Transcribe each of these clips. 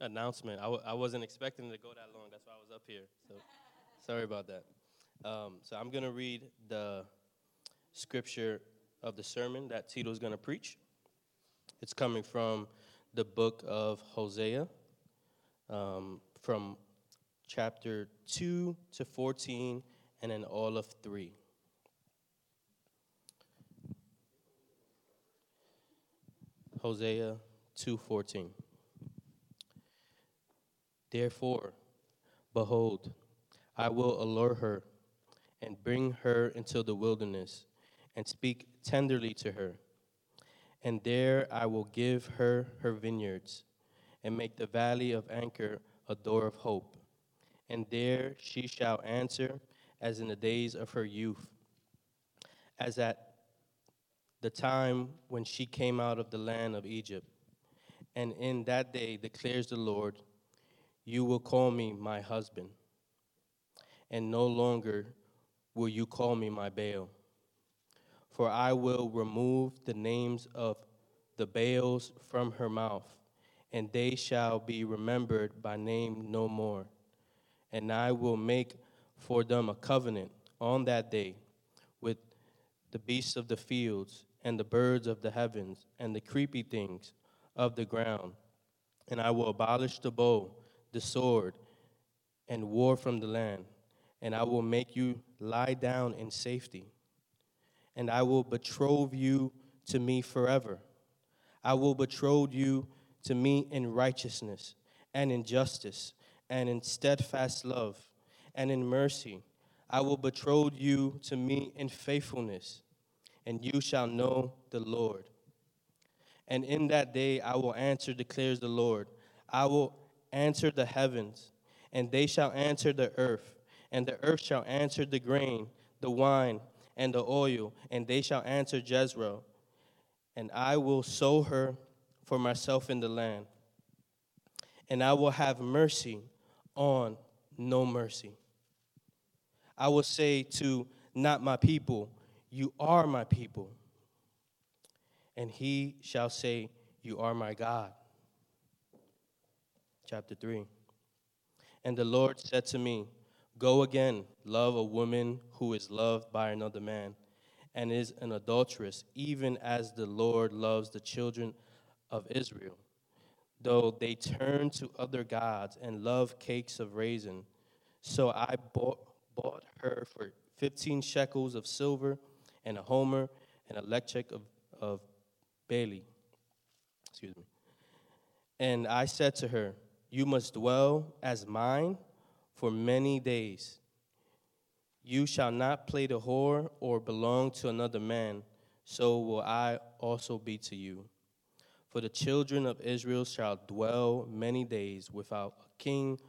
announcement. I w- I wasn't expecting to go that long. That's why I was up here. So sorry about that. Um, so I'm going to read the scripture of the sermon that Tito's going to preach. It's coming from the book of Hosea, um, from chapter 2 to 14, and then all of 3. Hosea 2:14 Therefore behold I will allure her and bring her into the wilderness and speak tenderly to her and there I will give her her vineyards and make the valley of Achor a door of hope and there she shall answer as in the days of her youth as at the time when she came out of the land of Egypt. And in that day declares the Lord, you will call me my husband, and no longer will you call me my Baal. For I will remove the names of the Baals from her mouth, and they shall be remembered by name no more. And I will make for them a covenant on that day with the beasts of the fields and the birds of the heavens and the creepy things of the ground. And I will abolish the bow, the sword, and war from the land. And I will make you lie down in safety. And I will betroth you to me forever. I will betroth you to me in righteousness and in justice and in steadfast love and in mercy. I will betroth you to me in faithfulness and you shall know the Lord. And in that day I will answer, declares the Lord. I will answer the heavens, and they shall answer the earth, and the earth shall answer the grain, the wine, and the oil, and they shall answer Jezreel. And I will sow her for myself in the land, and I will have mercy on no mercy. I will say to not my people, you are my people. And he shall say, You are my God. Chapter 3. And the Lord said to me, Go again, love a woman who is loved by another man and is an adulteress, even as the Lord loves the children of Israel. Though they turn to other gods and love cakes of raisin. So I bought, bought her for 15 shekels of silver and a homer and a lethech of, of Bailey. Excuse me. And I said to her, You must dwell as mine for many days. You shall not play the whore or belong to another man, so will I also be to you. For the children of Israel shall dwell many days without a king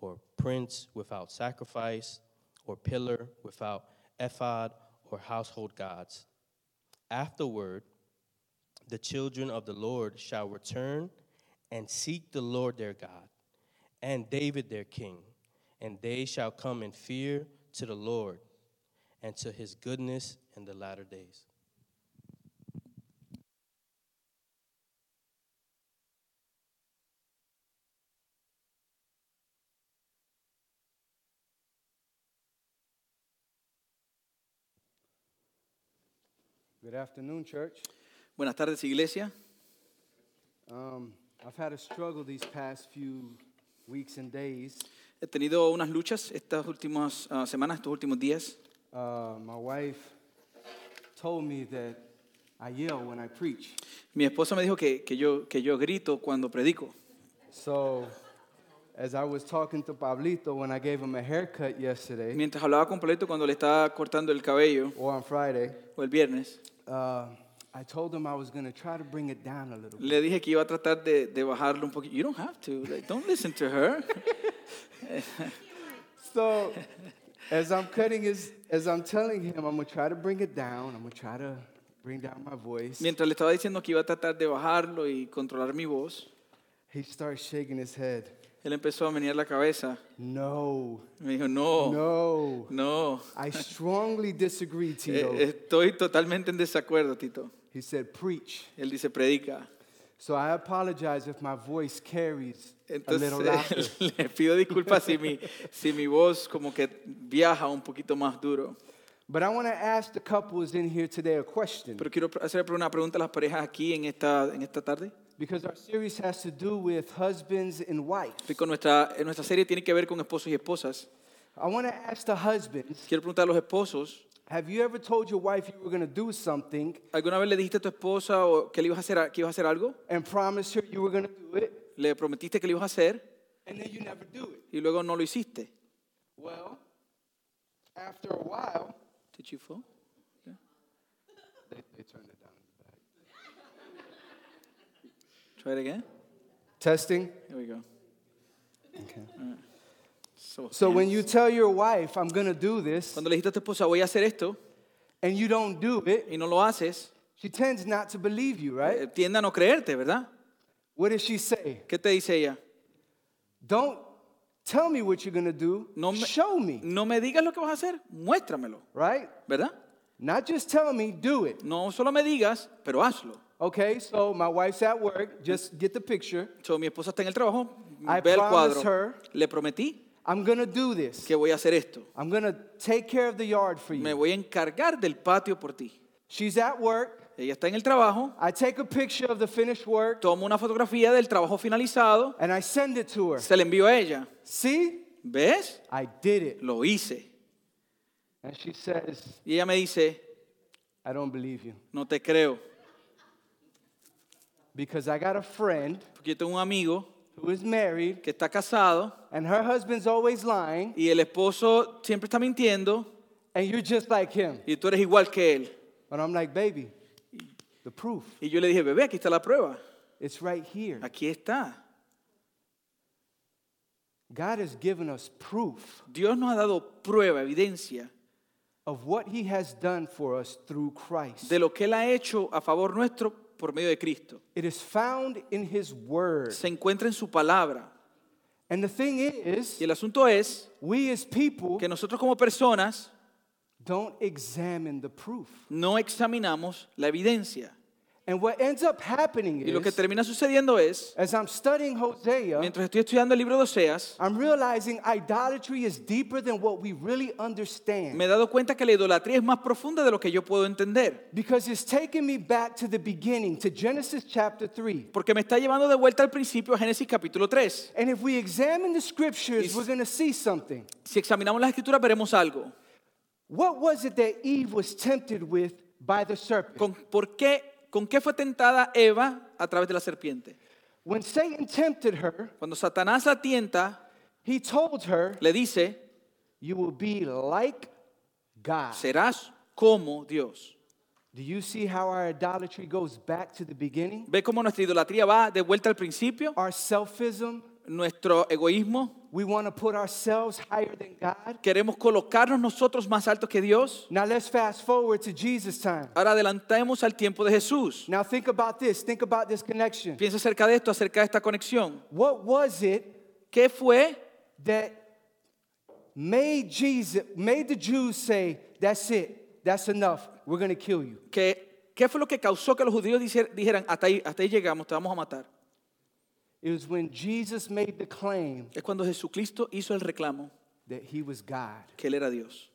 or prince, without sacrifice or pillar, without ephod or household gods. Afterward, the children of the Lord shall return and seek the Lord their God and David their king, and they shall come in fear to the Lord and to his goodness in the latter days. Good afternoon, church. Buenas tardes, iglesia. Um, I've had a struggle these past few weeks and days. He tenido unas luchas estas últimas ah, semanas, estos últimos días. Uh, my wife told me that I yell when I preach. Mi esposa me dijo que, que, yo, que yo grito cuando predico. So, as I was talking to Pablito when I gave him a haircut yesterday Mientras hablaba con Pablito cuando le estaba cortando el cabello, or on Friday, o el viernes, uh, I told him I was going to try to bring it down a little bit. le dije que iba a tratar de, de bajarlo un poquito. You don't have to. Like, don't listen to her. So, as I'm cutting his, as I'm telling him, I'm going to try to bring it down. I'm going to try to bring down my voice. Mientras le estaba diciendo que iba a tratar de bajarlo y controlar mi voz, He starts shaking his head. él empezó a menear la cabeza. No, Me dijo, no, no. no. I strongly disagree, Eh, Tito. Estoy totalmente en desacuerdo, Tito. He said, preach. Él dice, predica. So I apologize if my voice carries a little louder. le pido disculpas si mi, si mi voz como que viaja un poquito más duro. But I want to ask the couples in here today a question Pero quiero hacer una pregunta a las parejas aquí en esta, en esta tarde. because our series has to do with husbands and wives. Porque nuestra, nuestra serie tiene que ver con esposos y esposas. I want to ask the husbands Quiero preguntar a los esposos, Have you ever told your wife you were going to do something ¿alguna vez le dijiste a tu esposa o que, le ibas a hacer, que ibas a hacer algo? and promised her you were going to do it Le prometiste que lo ibas a hacer and then you never do it? y luego no lo hiciste. Well, after a while, Did you fall? they, they turned it down. Try it again. Testing. Here we go. Okay. So, So when you tell your wife, I'm going to do this, cuando le dijiste a tu esposa, voy a hacer esto, and you don't do it, y no lo haces, she tends not to believe you, right? eh, tiende a no creerte, ¿verdad? What does she say? ¿Qué te dice ella? Don't tell me what you're going to do. No me- Show me, No me digas lo que vas a hacer, muéstramelo, right? ¿verdad? Not just tell me, do it. No solo me digas, pero hazlo. Okay, so my wife's at work. Just get the picture. So, mi esposa está en el trabajo, I ve el cuadro. her- Le prometí I'm to do this. que voy a hacer esto. I'm to take care of the yard for Me you. voy a encargar del patio por ti. She's at work. Ella está en el trabajo, I take a picture of the finished work tomo una fotografía del trabajo finalizado, and I send it to her. se la envío a ella. See? ¿Ves? I did it. Lo hice. And she says, Y ella me dice, I don't believe you. no te creo, Because I got a friend porque yo tengo un amigo who is married que está casado and her husband's always lying, y el esposo siempre está mintiendo and you're just like him. y tú eres igual que él. But I'm like, baby, the proof, Y yo le dije, bebé, aquí está la prueba. it's right here. Aquí está. God has given us proof Dios nos ha dado prueba, evidencia of what he has done for us through Christ. de lo que Él ha hecho a favor nuestro por medio de Cristo. It is found in his word. Se encuentra en su palabra. And the thing is, Y el asunto es we as people que nosotros como personas don't examine the proof. no examinamos la evidencia. And what ends up happening Y lo que is, termina sucediendo es, as I'm studying Hosea, mientras estoy estudiando el libro de Oseas, I'm realizing idolatry is deeper than what we really understand. me he dado cuenta que la idolatría es más profunda de lo que yo puedo entender. Because it's taking me back to the beginning, to Genesis chapter 3. Porque me está llevando de vuelta al principio a Génesis capítulo 3. And if we examine the scriptures, Is- we're going to see something. Si examinamos las escrituras veremos algo. What was it that Eve was tempted with by the serpent? ¿Con, por qué, ¿Con qué fue tentada Eva a través de la serpiente? When Satan tempted her, Cuando Satanás la tienta, he told her, le dice, You will be like God. serás como Dios. Do you see how our idolatry goes back to the beginning? ¿Ve cómo nuestra idolatría va de vuelta al principio? Our selfism, Nuestro egoísmo. we want to put ourselves higher than God. Queremos colocarnos nosotros más altos que Dios. Now let's fast forward to Jesus' time. Ahora adelantemos al tiempo de Jesús. Now think about this, think about this connection. Piensa acerca de esto, acerca de esta conexión. What was it ¿Qué fue that made Jesus made the Jews say, "That's it. That's enough. We're going to kill you." que, qué fue lo que causó que los judíos dijer- dijeran, hasta ahí, hasta ahí llegamos, te vamos a matar? It was when Jesus made the claim Es cuando Jesucristo hizo el reclamo that he was God. que Él era Dios.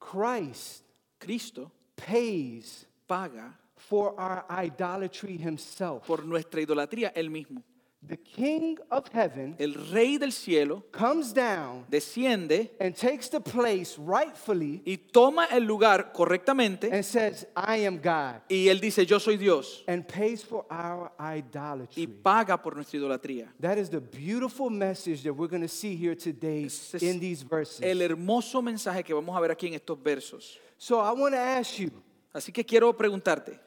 Christ Cristo pays paga for our idolatry himself. por nuestra idolatría Él mismo. The King of heaven El Rey del cielo comes down desciende and takes the place rightfully y toma el lugar correctamente and says, "I am God." y Él dice, yo soy Dios and pays for our idolatry. y paga por nuestra idolatría. That is the beautiful message that we're going to see here today es in these verses. El hermoso mensaje que vamos a ver aquí en estos versos. So I want to ask you, Así que quiero preguntarte,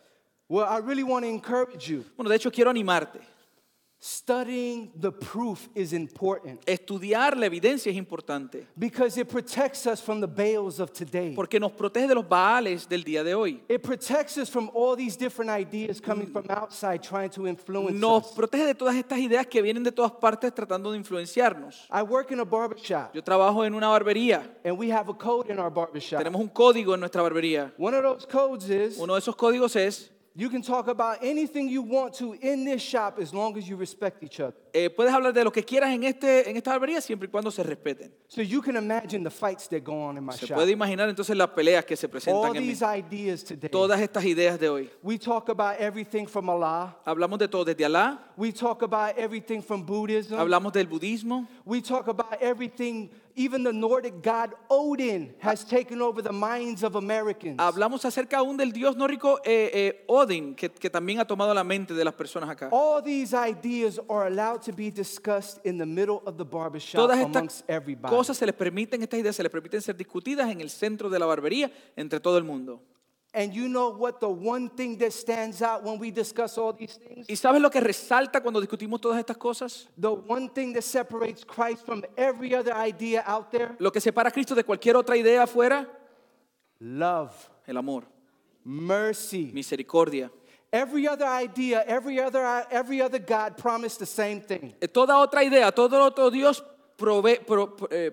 well, I really want to encourage you. bueno, de hecho quiero animarte. Studying the proof is important Estudiar la evidencia es importante because it protects us from the Baals of today. porque nos protege de los baales del día de hoy. It protects us from all these different ideas coming from outside trying to influence Nos us. protege de todas estas ideas que vienen de todas partes tratando de influenciarnos. I work in a barbershop Yo trabajo en una barbería. and we have a code in our barbershop. Tenemos un código en nuestra barbería. One of those codes is Uno de esos códigos es, You can talk about anything you want to in this shop as long as you respect each other. Eh, puedes hablar de lo que quieras en, este, en esta barbería siempre y cuando se respeten. So you can imagine the fights that go on in my Se shop. puede imaginar entonces las peleas que se All presentan en mí. these ideas today. Todas estas ideas de hoy. We talk about everything from Allah. Hablamos de todo, desde Alá, We talk about everything from Buddhism. hablamos del budismo, We talk about everything, even the Nordic god Odin has taken over the minds of Americans. hablamos acerca aún del dios nórdico eh, eh, Odin, que, que también ha tomado la mente de las personas acá. All these ideas are allowed to be discussed in the middle of the barbershop Todas amongst estas everybody. cosas se les permiten, estas ideas se les permiten ser discutidas en el centro de la barbería entre todo el mundo. And you know what the one thing that stands out when we discuss all these things? ¿Y sabes lo que resalta cuando discutimos todas estas cosas? The one thing that separates Christ from every other idea out there? Lo que separa a Cristo de cualquier otra idea afuera, Love, el amor, mercy. misericordia. Every other idea, every other every other God promised the same thing. Eh, Toda otra idea, todo otro Dios prove- pro- eh,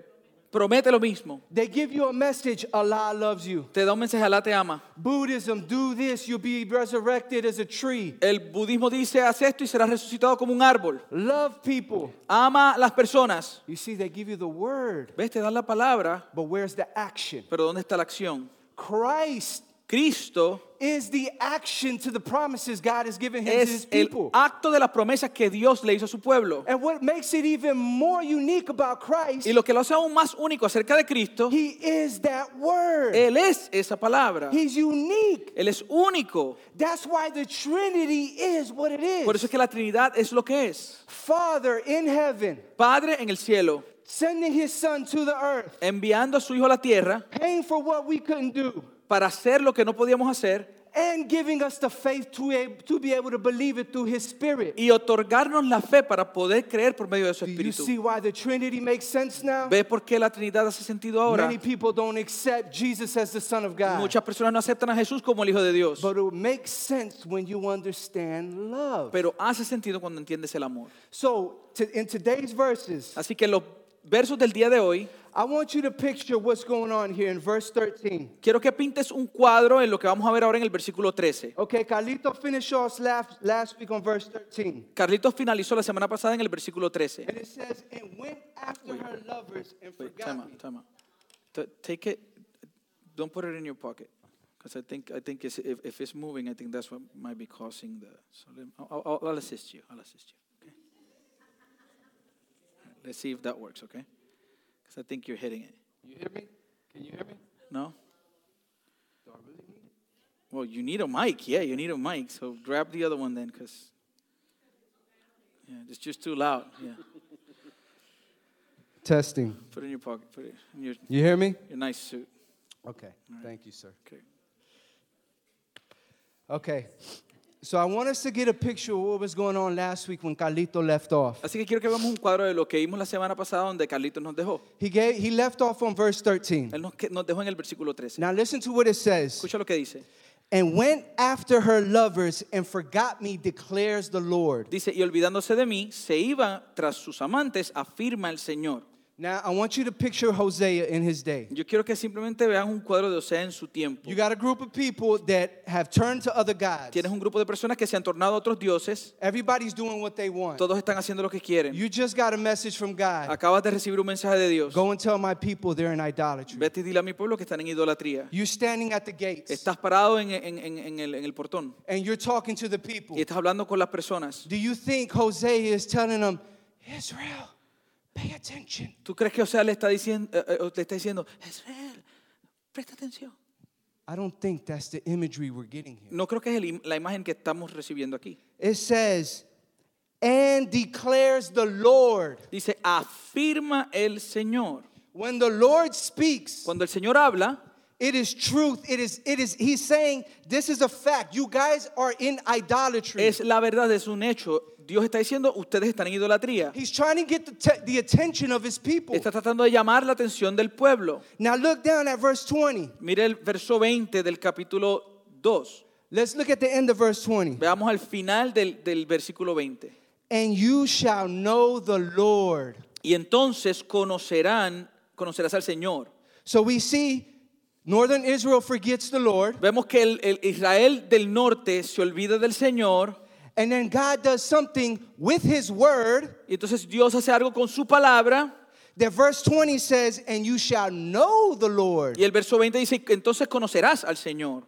promete lo mismo. They give you a message, Allah loves you. Te da un mensaje, Alá te ama. Buddhism, do this, you'll be resurrected as a tree. El budismo dice, haz esto y serás resucitado como un árbol. Love people. Ama las personas. You see, they give you the word, ¿Ves? Te dan la palabra, but where's the action? pero ¿dónde está la acción? Christ Cristo is the action to the promises God has given him to his es el people. acto de las promesas que Dios le hizo a su pueblo. And what makes it even more unique about Christ, Y lo que lo hace aún más único acerca de Cristo, he is that word. Él es esa palabra. He's unique. Él es único. That's why the Trinity is what it is. Por eso es que la Trinidad es lo que es. Father in heaven, Padre en el cielo, sending his son to the earth, enviando a su Hijo a la tierra paying for what we couldn't do, para hacer lo que no podíamos hacer and giving us the faith to, to be able to believe it through his spirit. y otorgarnos la fe para poder creer por medio de su Do you Espíritu. see why the Trinity makes sense now? ¿Ves por qué la Trinidad hace sentido ahora? Many people don't accept Jesus as the Son of God. Muchas personas no aceptan a Jesús como el Hijo de Dios, But it makes sense when you understand love. pero hace sentido cuando entiendes el amor. So, to, in today's verses, Así que los versos del día de hoy, I want you to picture what's going on here in verse 13. quiero que pintes un cuadro en lo que vamos a ver ahora en el versículo 13. Okay, Carlito finished us last, last week on verse 13. Carlitos finalizó la semana pasada en el versículo 13. And it says, and went after her lovers and Wait, forgot time me. out, time out. T- Take it, don't put it in your pocket. Because I think, I think it's, if, if it's moving, I think that's what might be causing the. So let, I'll, I'll, I'll assist you. I'll assist you. Okay. Let's see if that works. Okay. Because I think you're hitting it. You hear me? Can you hear me? No. Do I really need it? Well, you need a mic. Yeah, you need a mic. So grab the other one then, because. Yeah, it's just too loud. Yeah. Testing. Put it in your pocket. Put it in your, You hear me? your nice suit. Okay. Thank you, sir. Okay. Okay. So I want us to get a picture of what was going on last week when Carlito left off. Así que quiero que veamos un cuadro de lo que vimos la semana pasada donde Carlitos nos dejó. He gave he left off on verse 13. Él nos, que- nos dejó en el versículo 13. Now listen to what it says. Escucha lo que dice. And went after her lovers and forgot me, declares the Lord. Dice, y olvidándose de mí, se iba tras sus amantes, afirma el Señor. Now I want you to picture Hosea in his day. Yo quiero que simplemente vean un cuadro de Osea en su tiempo. You got a group of people that have turned to other gods. Tienes un grupo de personas que se han tornado a otros dioses. Everybody's doing what they want. Todos están haciendo lo que quieren. You just got a message from God. Acabas de recibir un mensaje de Dios. Go and tell my people they're in idolatry. Vete y dile a mi pueblo que están en idolatría. You're standing at the gates Estás parado en, en- en- en el, en el portón and you're talking to the people. y estás hablando con las personas. Do you think Hosea is telling them, Israel, pay attention? ¿Tú crees que Osea le está diciendo, eh, eh, le está diciendo, Israel, presta atención? I don't think that's the imagery we're getting here. No creo que es la imagen que estamos recibiendo aquí. It says, and declares the Lord. Dice, afirma el Señor. When the Lord speaks, Cuando el Señor habla, it is truth. It is, it is, he's saying, this is a fact. You guys are in idolatry. es la verdad, es un hecho. Dios está diciendo, ustedes están en idolatría. He's trying to get the, te- the attention of his people. Está tratando de llamar la atención del pueblo. Now look down at verse 20. Mire el verso 20 del capítulo 2. Let's look at the end of verse 20. Veamos al final del, del versículo 20. And you shall know the Lord. Y entonces conocerán, conocerás al Señor. So we see Northern Israel forgets the Lord, Vemos que el, el Israel del norte se olvida del Señor and then God does something with his word y entonces Dios hace algo con su palabra that verse 20 says, And you shall know the Lord. y el verso 20 dice, entonces conocerás al Señor.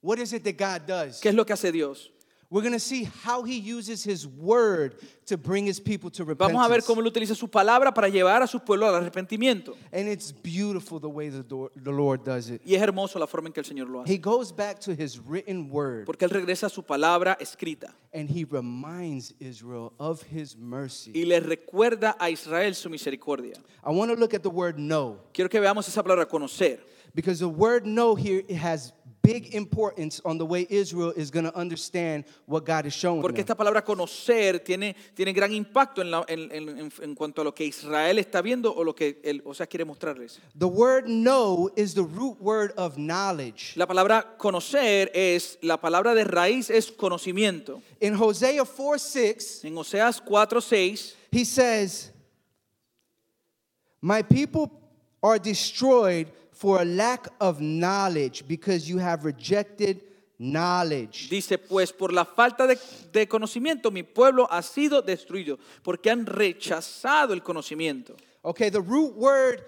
What is it that God does? ¿Qué es lo que hace Dios? We're going to see how he uses his word to bring his people to repentance. Vamos a ver cómo él utiliza su palabra para llevar a su pueblo al arrepentimiento. And it's beautiful the way the, door, the Lord does it. Y es hermoso la forma en que el Señor lo hace. He goes back to his written word Porque él regresa a su palabra escrita and he reminds Israel of his mercy. y le recuerda a Israel su misericordia. I want to look at the word know Quiero que veamos esa palabra conocer. because the word know here it has big importance on the way Israel is going to understand what God is showing Porque them. esta palabra conocer tiene, tiene gran impacto en, la- en- en- en- cuanto a lo que Israel está viendo o lo que él, o sea, quiere mostrarles. The word know is the root word of knowledge. La palabra conocer es, la palabra de raíz es conocimiento. In Hosea 4 6, En Oseas 4, 6 he says, My people are destroyed for a lack of knowledge because you have rejected knowledge. dice, pues por la falta de, de conocimiento mi pueblo ha sido destruido, porque han rechazado el conocimiento. Okay, the root word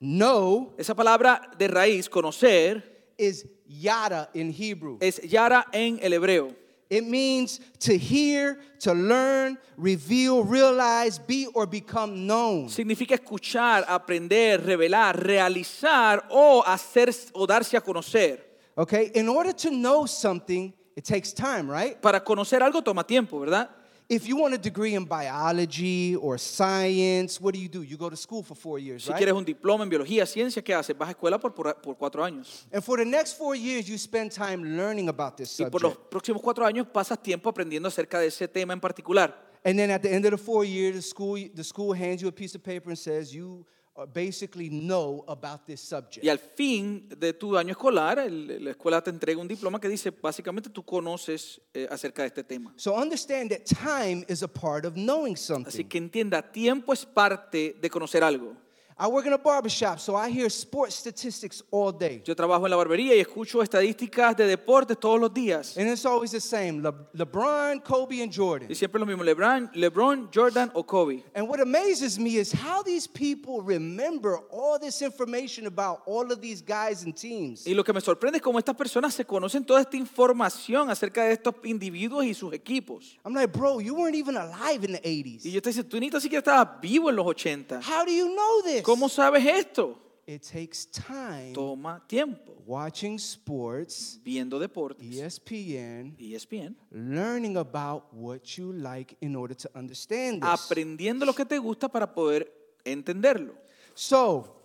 know Esa palabra de raíz, conocer, is yada in Hebrew. es yara en el hebreo. It means to hear, to learn, reveal, realize, be, or become known. Significa escuchar, aprender, revelar, realizar o hacer o darse a conocer. Okay, in order to know something, it takes time, right? Para conocer algo toma tiempo, ¿verdad? If you want a degree in biology or science, what do you do? You go to school for four years, Si right? quieres un diploma en biología, ciencia, ¿qué haces? Vas a escuela por, por, por cuatro años. And for the next four years, you spend time learning about this Y por los subject. próximos cuatro años pasas tiempo aprendiendo acerca de ese tema en particular. And then at the end of the four years, the school, the school hands you a piece of paper and says you basically know about this subject. Y al fin de tu año escolar, el- la escuela te entrega un diploma que dice, básicamente tú conoces eh, acerca de este tema. So understand that time is a part of knowing Así something. que entienda, tiempo es parte de conocer algo. I work in a barbershop, so I hear sports statistics all day. Yo trabajo en la barbería y escucho estadísticas de deportes todos los días. And it's always the same Le- LeBron, Kobe, and Jordan. Y siempre lo mismo, LeBron, LeBron, Jordan o Kobe. And what amazes me is how these people remember all this information about all of these guys and teams. Y lo que me sorprende es cómo estas personas se conocen toda esta información acerca de estos individuos y sus equipos. I'm like, bro, you weren't even alive in the 80s. Y 80s. yo te dice, tú ni tan siquiera estabas vivo en los 80. How do you know this? ¿Cómo sabes esto? It takes time Toma tiempo. watching sports, Viendo deportes, ESPN, ESPN, learning about what you like in order to understand this. aprendiendo lo que te gusta para poder entenderlo. So,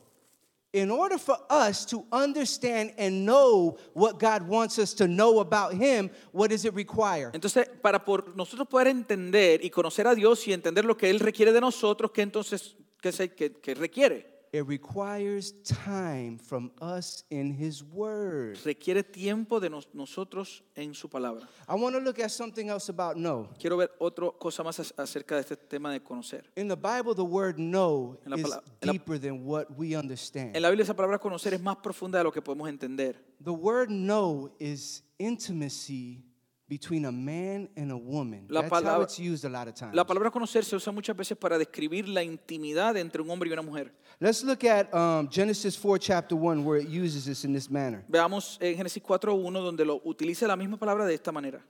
in order for us to understand and know what God wants us to know about Him, what does it require? Entonces, para por nosotros poder entender y conocer a Dios y entender lo que Él requiere de nosotros, ¿qué entonces qué, se- qué- qué requiere? It requires time from us in His Word. Requiere tiempo de nos- nosotros en su palabra. I want to look at something else about know. Quiero ver otra cosa más ac- acerca de este tema de conocer. In the Bible, the word know En la is en la- deeper than what we understand. En la Biblia esa palabra conocer es más profunda de lo que podemos entender. The word know is intimacy between a man and a woman. La That's how palabra- it's used a lot of times. La palabra conocer se usa muchas veces para describir la intimidad entre un hombre y una mujer. Let's look at um, Genesis 4, chapter 1, where it uses this in this manner. Veamos en Génesis 4.1 donde lo utiliza la misma palabra de esta manera.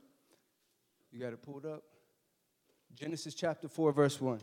You got it pulled up? Genesis chapter 4, verse 1.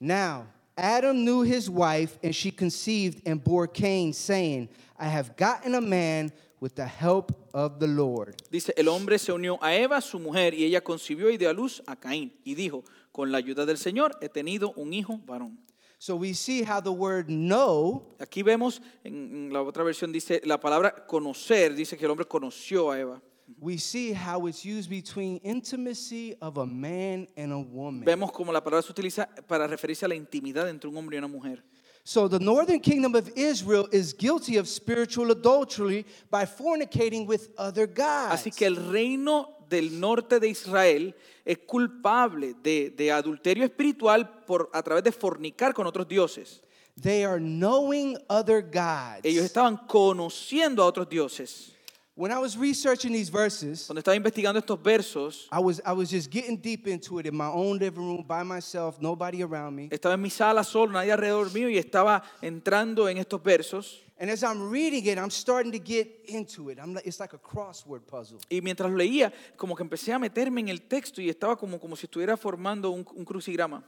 Now, Adam knew his wife, and she conceived and bore Cain, saying, I have gotten a man with the help of the Lord. Dice, el hombre se unió a Eva, su mujer, y ella concibió y dio a luz a Caín. Y dijo, con la ayuda del Señor he tenido un hijo varón. So we see how the word know Aquí vemos, en la otra versión dice, la palabra conocer, dice que el hombre conoció a Eva. we see how it's used between intimacy of a man and a woman. Vemos como la palabra se utiliza para referirse a la intimidad entre un hombre y una mujer. So the northern kingdom of Israel is guilty of spiritual adultery by fornicating with other gods. Así que el reino del norte de Israel es culpable de, de adulterio espiritual por, a través de fornicar con otros dioses. They are knowing other gods. Ellos estaban conociendo a otros dioses. When I was researching these verses, Cuando estaba investigando estos versos, I was I was just getting deep into it in my own living room by myself, nobody around me. estaba en mi sala solo, nadie alrededor mío, y estaba entrando en estos versos. And as I'm reading it, I'm starting to get into it. I'm like, it's like a crossword puzzle. Y mientras lo leía, como que empecé a meterme en el texto y estaba como, como si estuviera formando un, un crucigrama.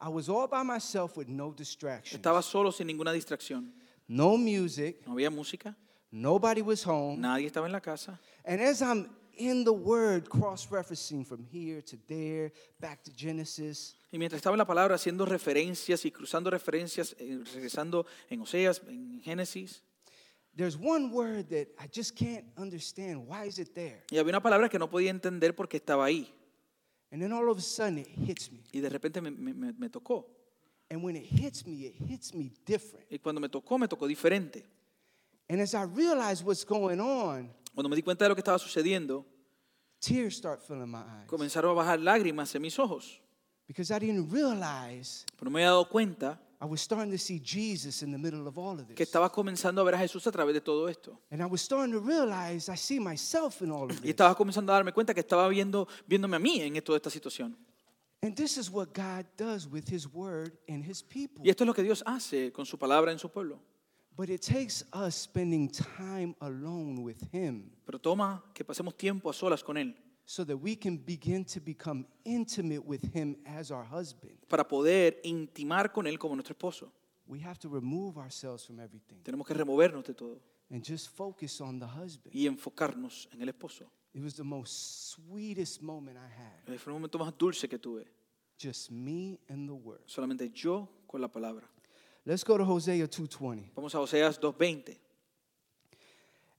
I was all by myself with no distractions. Estaba solo sin ninguna distracción. No music, No había música, nobody was home. nadie estaba en la casa. And as I'm in the word, cross referencing from here to there, back to Genesis, Y mientras estaba en la palabra haciendo referencias y cruzando referencias, eh, regresando en Oseas, en Génesis, there's one word that I just can't understand. Why is it there? y había una palabra que no podía entender porque estaba ahí. And then all of a sudden it hits me. Y de repente me, me- me- me tocó. And when it hits me, it hits me different. Y cuando me tocó, me tocó diferente. And as I realize what's going on, Cuando me di cuenta de lo que estaba sucediendo, tears start filling my eyes. comenzaron a bajar lágrimas en mis ojos. Because I didn't realize Pero me había dado cuenta I was starting to see Jesus in the middle of all of que this. estaba comenzando a ver a Jesús a través de todo esto. And I was starting to realize I see myself in all of Y this. estaba comenzando a darme cuenta que estaba viendo, viéndome a mí en toda esta situación. And this is what God does with His Word and His people. Y esto es lo que Dios hace con su palabra en su pueblo. But it takes us spending time alone with Him Pero toma que pasemos tiempo a solas con Él so that we can begin to become intimate with Him as our husband. para poder intimar con Él como nuestro esposo. We have to remove ourselves from everything Tenemos que removernos de todo and just focus on the husband. y enfocarnos en el esposo. It was the most sweetest moment I had. Fue el momento más dulce que tuve. Just me and the Word. Solamente yo con la palabra. Let's go to Hosea 2:20. Vamos a Oseas 2.20.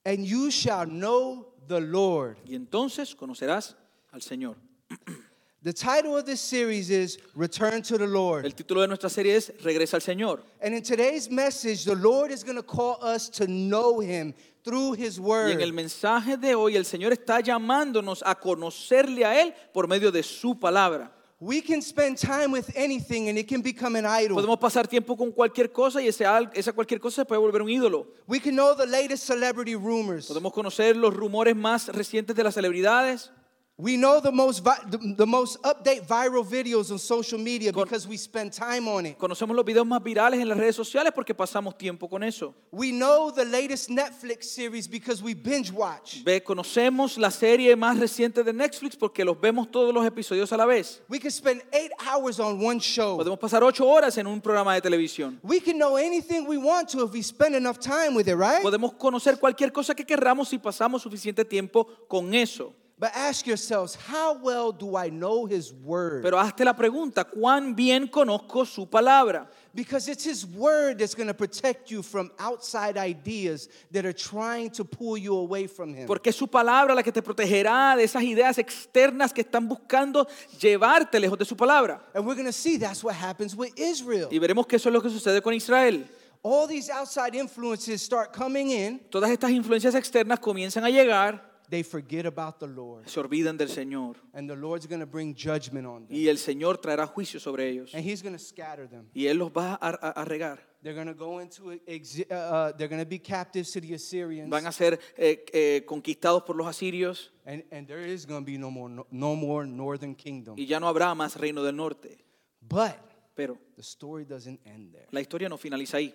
And you shall know the Lord. Y entonces conocerás al Señor. The title of this series is Return to the Lord. El título de nuestra serie es Regresa al Señor. And in today's message, the Lord is going to call us to know Him through His word. Y en el mensaje de hoy el Señor está llamándonos a conocerle a Él por medio de su palabra. We can spend time with anything and it can become an idol. Podemos pasar tiempo con cualquier cosa y ese esa cualquier cosa se puede volver un ídolo. We can know the latest celebrity rumors. Podemos conocer los rumores más recientes de las celebridades. We know the most, vi- the, the most update viral videos on social media because we spend time on it. Conocemos los videos más virales en las redes sociales porque pasamos tiempo con eso. We know the latest Netflix series because we binge watch. Ve, conocemos la serie más reciente de Netflix porque los vemos todos los episodios a la vez. We can spend eight hours on one show. Podemos pasar ocho horas en un programa de televisión. We can know anything we want to if we spend enough time with it, right? Podemos conocer cualquier cosa que querramos si pasamos suficiente tiempo con eso. But ask yourselves, how well do I know His Word? Pero hazte la pregunta, ¿cuán bien conozco su palabra? Because it's His Word that's going to protect you from outside ideas that are trying to pull you away from Him. Porque es su palabra la que te protegerá de esas ideas externas que están buscando llevarte lejos de su palabra. And we're going to see that's what happens with Israel. Y veremos que eso es lo que sucede con Israel. All these outside influences start coming in, Todas estas influencias externas comienzan a llegar, they forget about the Lord. se olvidan del Señor. And the Lord's going to bring judgment on them. Y el Señor traerá juicio sobre ellos. And He's going to scatter them. Y Él los va a, a- a regar. They're going to go into, exi- uh, uh, they're going to be captives to the Assyrians. Van a ser eh, eh, conquistados por los asirios And, and there is going to be no more, no, no more northern kingdom. y ya no habrá más reino del norte. But Pero the story doesn't end there. la historia no finaliza ahí.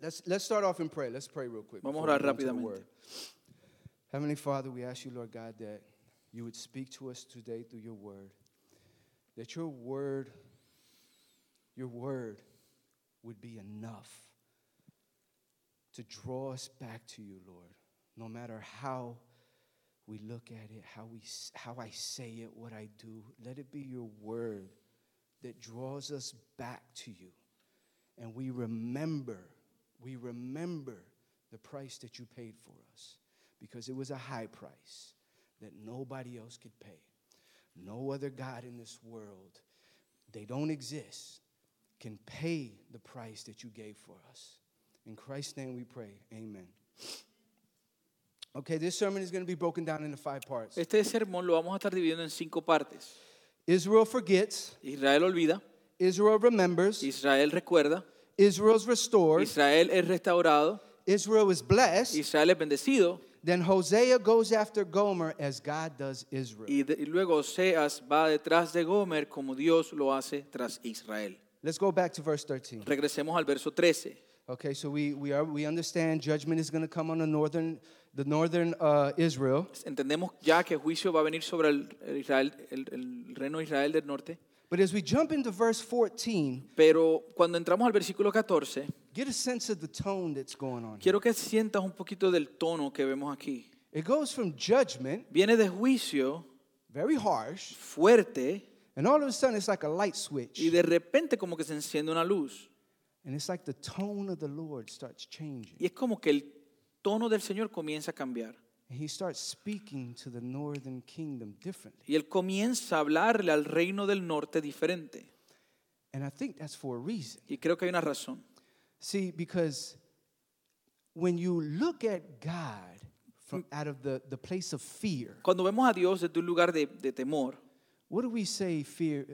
Let's, let's start off in prayer. Let's pray real quick. Vamos a orar rápidamente. Heavenly Father, we ask you, Lord God, that you would speak to us today through your word. That your word, your word would be enough to draw us back to you, Lord. No matter how we look at it, how, we, how I say it, what I do, let it be your word that draws us back to you. And we remember, we remember the price that you paid for us because it was a high price that nobody else could pay. No other God in this world, they don't exist, can pay the price that you gave for us. In Christ's name we pray. Amen. Okay, this sermon is going to be broken down into five parts. Este sermón lo vamos a estar dividiendo en cinco partes. Israel forgets, Israel olvida, Israel remembers, Israel recuerda, Israel's restored, Israel es restaurado, Israel is blessed, Israel es bendecido, then Hosea goes after Gomer as God does Israel. y, de- y luego Oseas va detrás de Gomer como Dios lo hace tras Israel. Let's go back to verse 13. Regresemos al verso 13. Okay, so we, we, are, we understand judgment is going to come on the northern, the northern uh, Israel. Entendemos ya que juicio va a venir sobre el, el Israel, el, el reino de Israel del norte, But as we jump into verse 14, pero cuando entramos al versículo 14, get a sense of the tone that's going on. here. quiero que sientas un poquito del tono que vemos aquí. It goes from judgment, Viene de juicio very harsh, fuerte and all of a sudden it's like a light switch. y de repente como que se enciende una luz. And it's like the tone of the Lord starts changing. Y es como que el tono del Señor comienza a cambiar. And he starts speaking to the northern kingdom differently. Y Él comienza a hablarle al reino del norte diferente. And I think that's for a reason. Y creo que hay una razón. See, because when you look at God from out of the, the place of fear, Cuando vemos a Dios desde un lugar de, de temor, what do we say fear?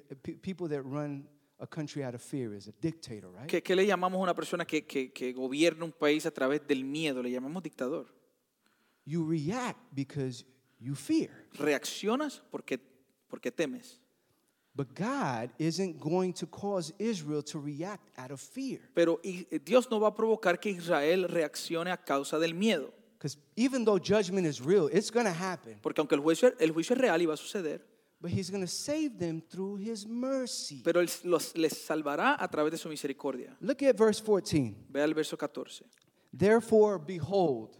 People that run a country out of fear is a dictator, right? ¿qué, qué le llamamos a una persona que, que, que gobierna un país a través del miedo? Le llamamos dictador. You react because you fear. Reaccionas porque, porque temes. But God isn't going to cause Israel to react out of fear. Pero Dios no va a provocar que Israel reaccione a causa del miedo. Because even though judgment is real, it's going to happen. Porque aunque el juicio, el juicio es real y va a suceder, But He's going to save them through His mercy. pero los, les salvará a través de su misericordia. Look at verse 14. Vea el verso 14. Therefore, behold,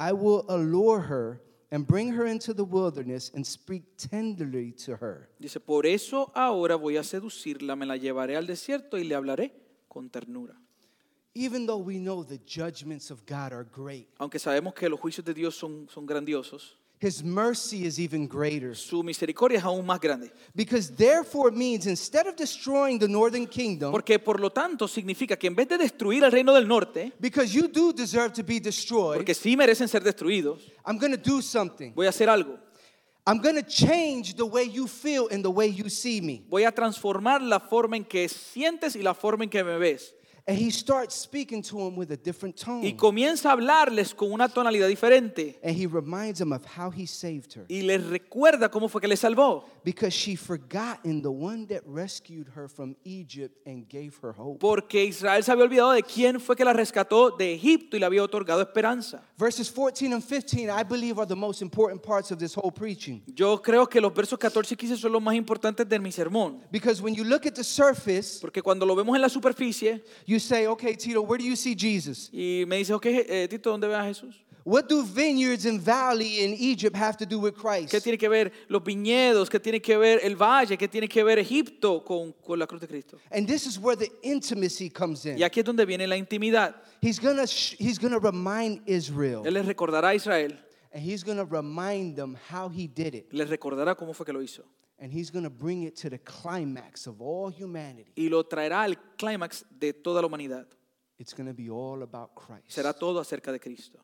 I will allure her and bring her into the wilderness and speak tenderly to her. Dice, por eso ahora voy a seducirla, me la llevaré al desierto y le hablaré con ternura. Even though we know the judgments of God are great, Aunque sabemos que los juicios de Dios son, son grandiosos, His mercy is even greater. su misericordia es aún más grande. Because therefore means instead of destroying the northern kingdom, Porque por lo tanto significa que en vez de destruir al reino del norte, because you do deserve to be destroyed, porque sí merecen ser destruidos, I'm going to do something. voy a hacer algo. I'm going to change the way you feel and the way you see me. Voy a transformar la forma en que sientes y la forma en que me ves. And he starts speaking to him with a different Y tone. comienza a hablarles con una tonalidad diferente. And he reminds them of how he saved her. Y les recuerda cómo fue que le salvó. Because she forgotten the one that rescued her from Egypt and gave her hope. Porque Israel se había olvidado de quién fue que la rescató de Egipto y le había otorgado esperanza. Verses 14 and 15, I believe, are the most important parts of this whole preaching. Yo creo que los versos 14 y 15 son los más importantes de mi sermón. Because when you look at the surface, Porque cuando lo vemos en la superficie you say, okay, Tito, where do you see Jesus? y me dice, ok, eh, Tito, ¿dónde ves a Jesús? What do vineyards and valley in Egypt have to do with Christ? ¿Qué tiene que ver los viñedos? ¿Qué tiene que ver el valle? ¿Qué tiene que ver Egipto con, con la cruz de Cristo? And this is where the intimacy comes in. Y aquí es donde viene la intimidad. He's gonna sh- he's gonna remind Israel, Él les recordará a Israel, and he's gonna remind them how he did it, les recordará cómo fue que lo hizo. and he's gonna bring it to the climax of all humanity. Y lo traerá al clímax de toda la humanidad. It's gonna be all about Christ. Será todo acerca de Cristo.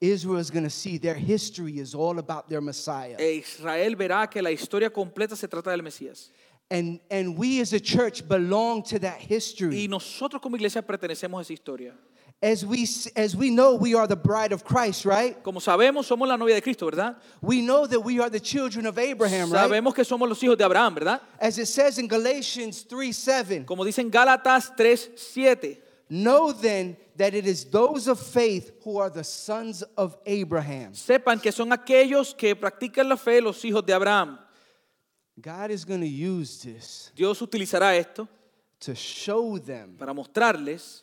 Israel is gonna see their history is all about their Messiah, E Israel verá que la historia completa se trata del Mesías. and and we as a church belong to that Y history. nosotros como iglesia pertenecemos a esa historia. As we as we know, we are the bride of Christ, right? Como sabemos, somos la novia de Cristo, ¿verdad? We know that we are the children of Abraham, right? Sabemos que somos los hijos de Abraham, ¿verdad? As it says in Galatians 3 7. Como dicen Gálatas 3:7. Know then that it is those of faith who are the sons of Abraham. Sepan que son aquellos que practican la fe, los hijos de Abraham. God is going to use this Dios utilizará esto to show them para mostrarles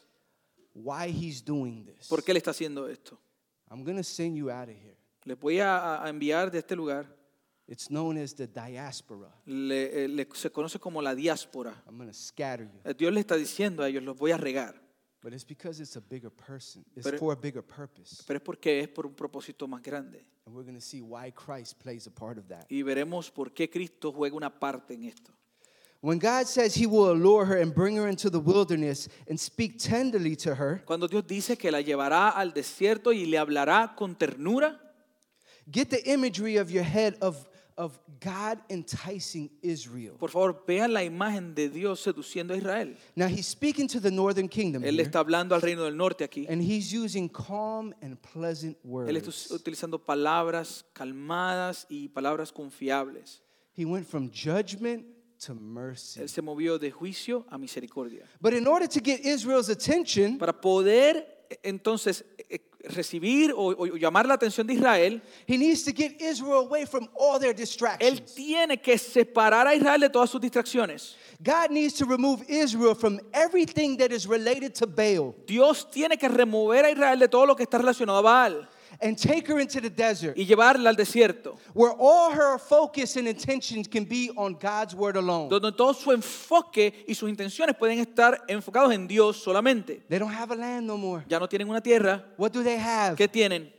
why he's doing this. por qué Él está haciendo esto. I'm going to send you out of here. Les voy a, a enviar de este lugar. It's known as the diaspora. Le- eh, le- se conoce como la diáspora. I'm going to scatter you. Eh, Dios le está diciendo a ellos, los voy a regar. But it's because it's a bigger person. It's Pero- for a bigger purpose. Pero es porque es por un propósito más grande. And we're going to see why Christ plays a part of that. Y veremos por qué Cristo juega una parte en esto. When God says he will allure her and bring her into the wilderness and speak tenderly to her, Cuando Dios dice que la llevará al desierto y le hablará con ternura, get the imagery of your head of, of God enticing Israel. Por favor, vean la imagen de Dios seduciendo a Israel. Now he's speaking to the northern kingdom Él here, está hablando al reino del norte aquí. and he's using calm and pleasant Él está words. utilizando palabras calmadas y palabras confiables. He went from judgment to mercy. Él se movió de juicio a misericordia. But in order to get Israel's attention, Para poder eh, entonces eh, recibir o, o llamar la atención de Israel, he needs to get Israel away from all their Él distractions. tiene que separar a Israel de todas sus distracciones. God needs to remove Israel from everything that is related to Baal Dios tiene que remover a Israel de todo lo que está relacionado a Baal and take her into the desert y llevarla al desierto, where all her focus and intentions can be on God's word alone. donde todo su enfoque y sus intenciones pueden estar enfocados en Dios solamente. They don't have a land no more. Ya no tienen una tierra. What do they have? ¿Qué tienen?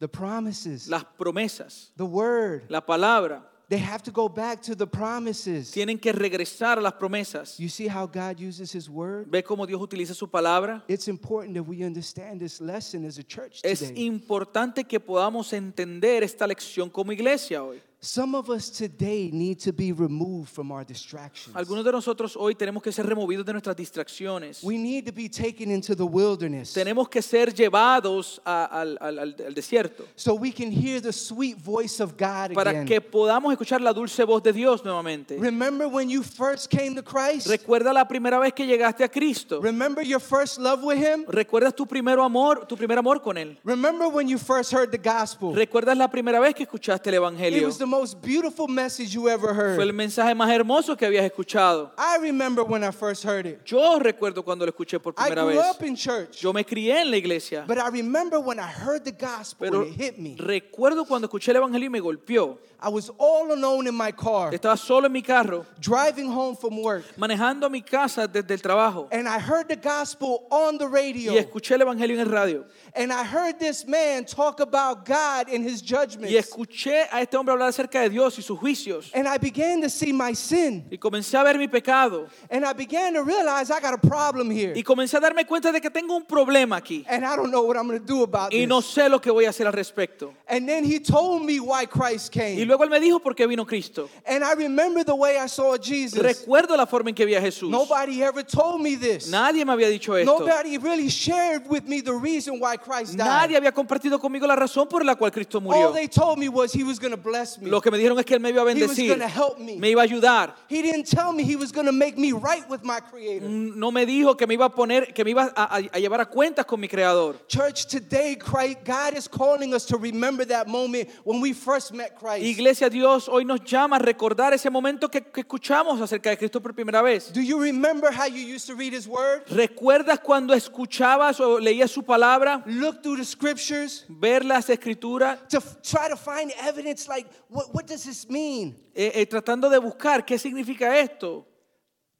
The promises, Las promesas, the word. la palabra. They have to go back to the promises. Tienen que regresar a las promesas. You see how God uses his word? ¿Ve cómo Dios utiliza su palabra? It's important that we understand this lesson as a church Es importante que podamos entender esta lección como iglesia hoy. Some of us today need to be removed from our distractions. Algunos de nosotros hoy tenemos que ser removidos de nuestras distracciones. We need to be taken into the wilderness Tenemos que ser llevados a- al, al- al- al desierto so we can hear the sweet voice of God para again. que podamos escuchar la dulce voz de Dios nuevamente. Remember when you first came to Christ? Recuerda la primera vez que llegaste a Cristo. Remember your first love with him? ¿Recuerdas tu primer amor, tu primer amor con él? Remember when you first heard the gospel? ¿Recuerdas la primera vez que escuchaste el It evangelio? was the most beautiful message you ever Fue el mensaje más hermoso que habías escuchado. I remember when I first heard it. Yo recuerdo cuando lo escuché por I primera grew vez. up in church, Yo me crié en la iglesia, but I remember when I heard the gospel pero and it hit me. recuerdo cuando escuché el evangelio y me golpeó. I was all alone in my car, Estaba solo en mi carro, driving home from work, manejando a mi casa desde el trabajo and I heard the gospel on the y radio. escuché el evangelio en el radio. And I heard this man talk about God and his Y judgments. escuché a este hombre hablar acerca de Dios y sus juicios. And I began to see my sin. Y comencé a ver mi pecado. And I began to realize I got a problem here. Y comencé a darme cuenta de que tengo un problema aquí. And I don't know what I'm going to do about Y no sé lo que voy a hacer al respecto. And then he told me why Christ Y came. luego él me dijo por qué vino Cristo. And I remember the way I saw Jesus. Recuerdo la forma en que vi a Jesús. Nobody ever told me this. Nadie me había dicho esto. Nobody really shared with me the reason why Christ Nadie died. había compartido conmigo la razón por la cual Cristo All murió. they told me was he was going to bless me. Lo que me dijeron es que él me iba a He was bendecir, going to help me. me iba a ayudar. He didn't tell me he was going to make me right with my creator. No me dijo que me iba a poner, que me iba a, a- a llevar a cuentas con mi creador. Church, today Christ, God is calling us to remember that moment when we first met Christ. Iglesia, Dios hoy nos llama a recordar ese momento que, que escuchamos acerca de Cristo por primera vez. Do you remember how you used to read his word? ¿Recuerdas cuando escuchabas o leías su palabra? Look through the scriptures Ver las escrituras, to try to find evidence like, what, what does this mean? eh, eh, tratando de buscar qué significa esto.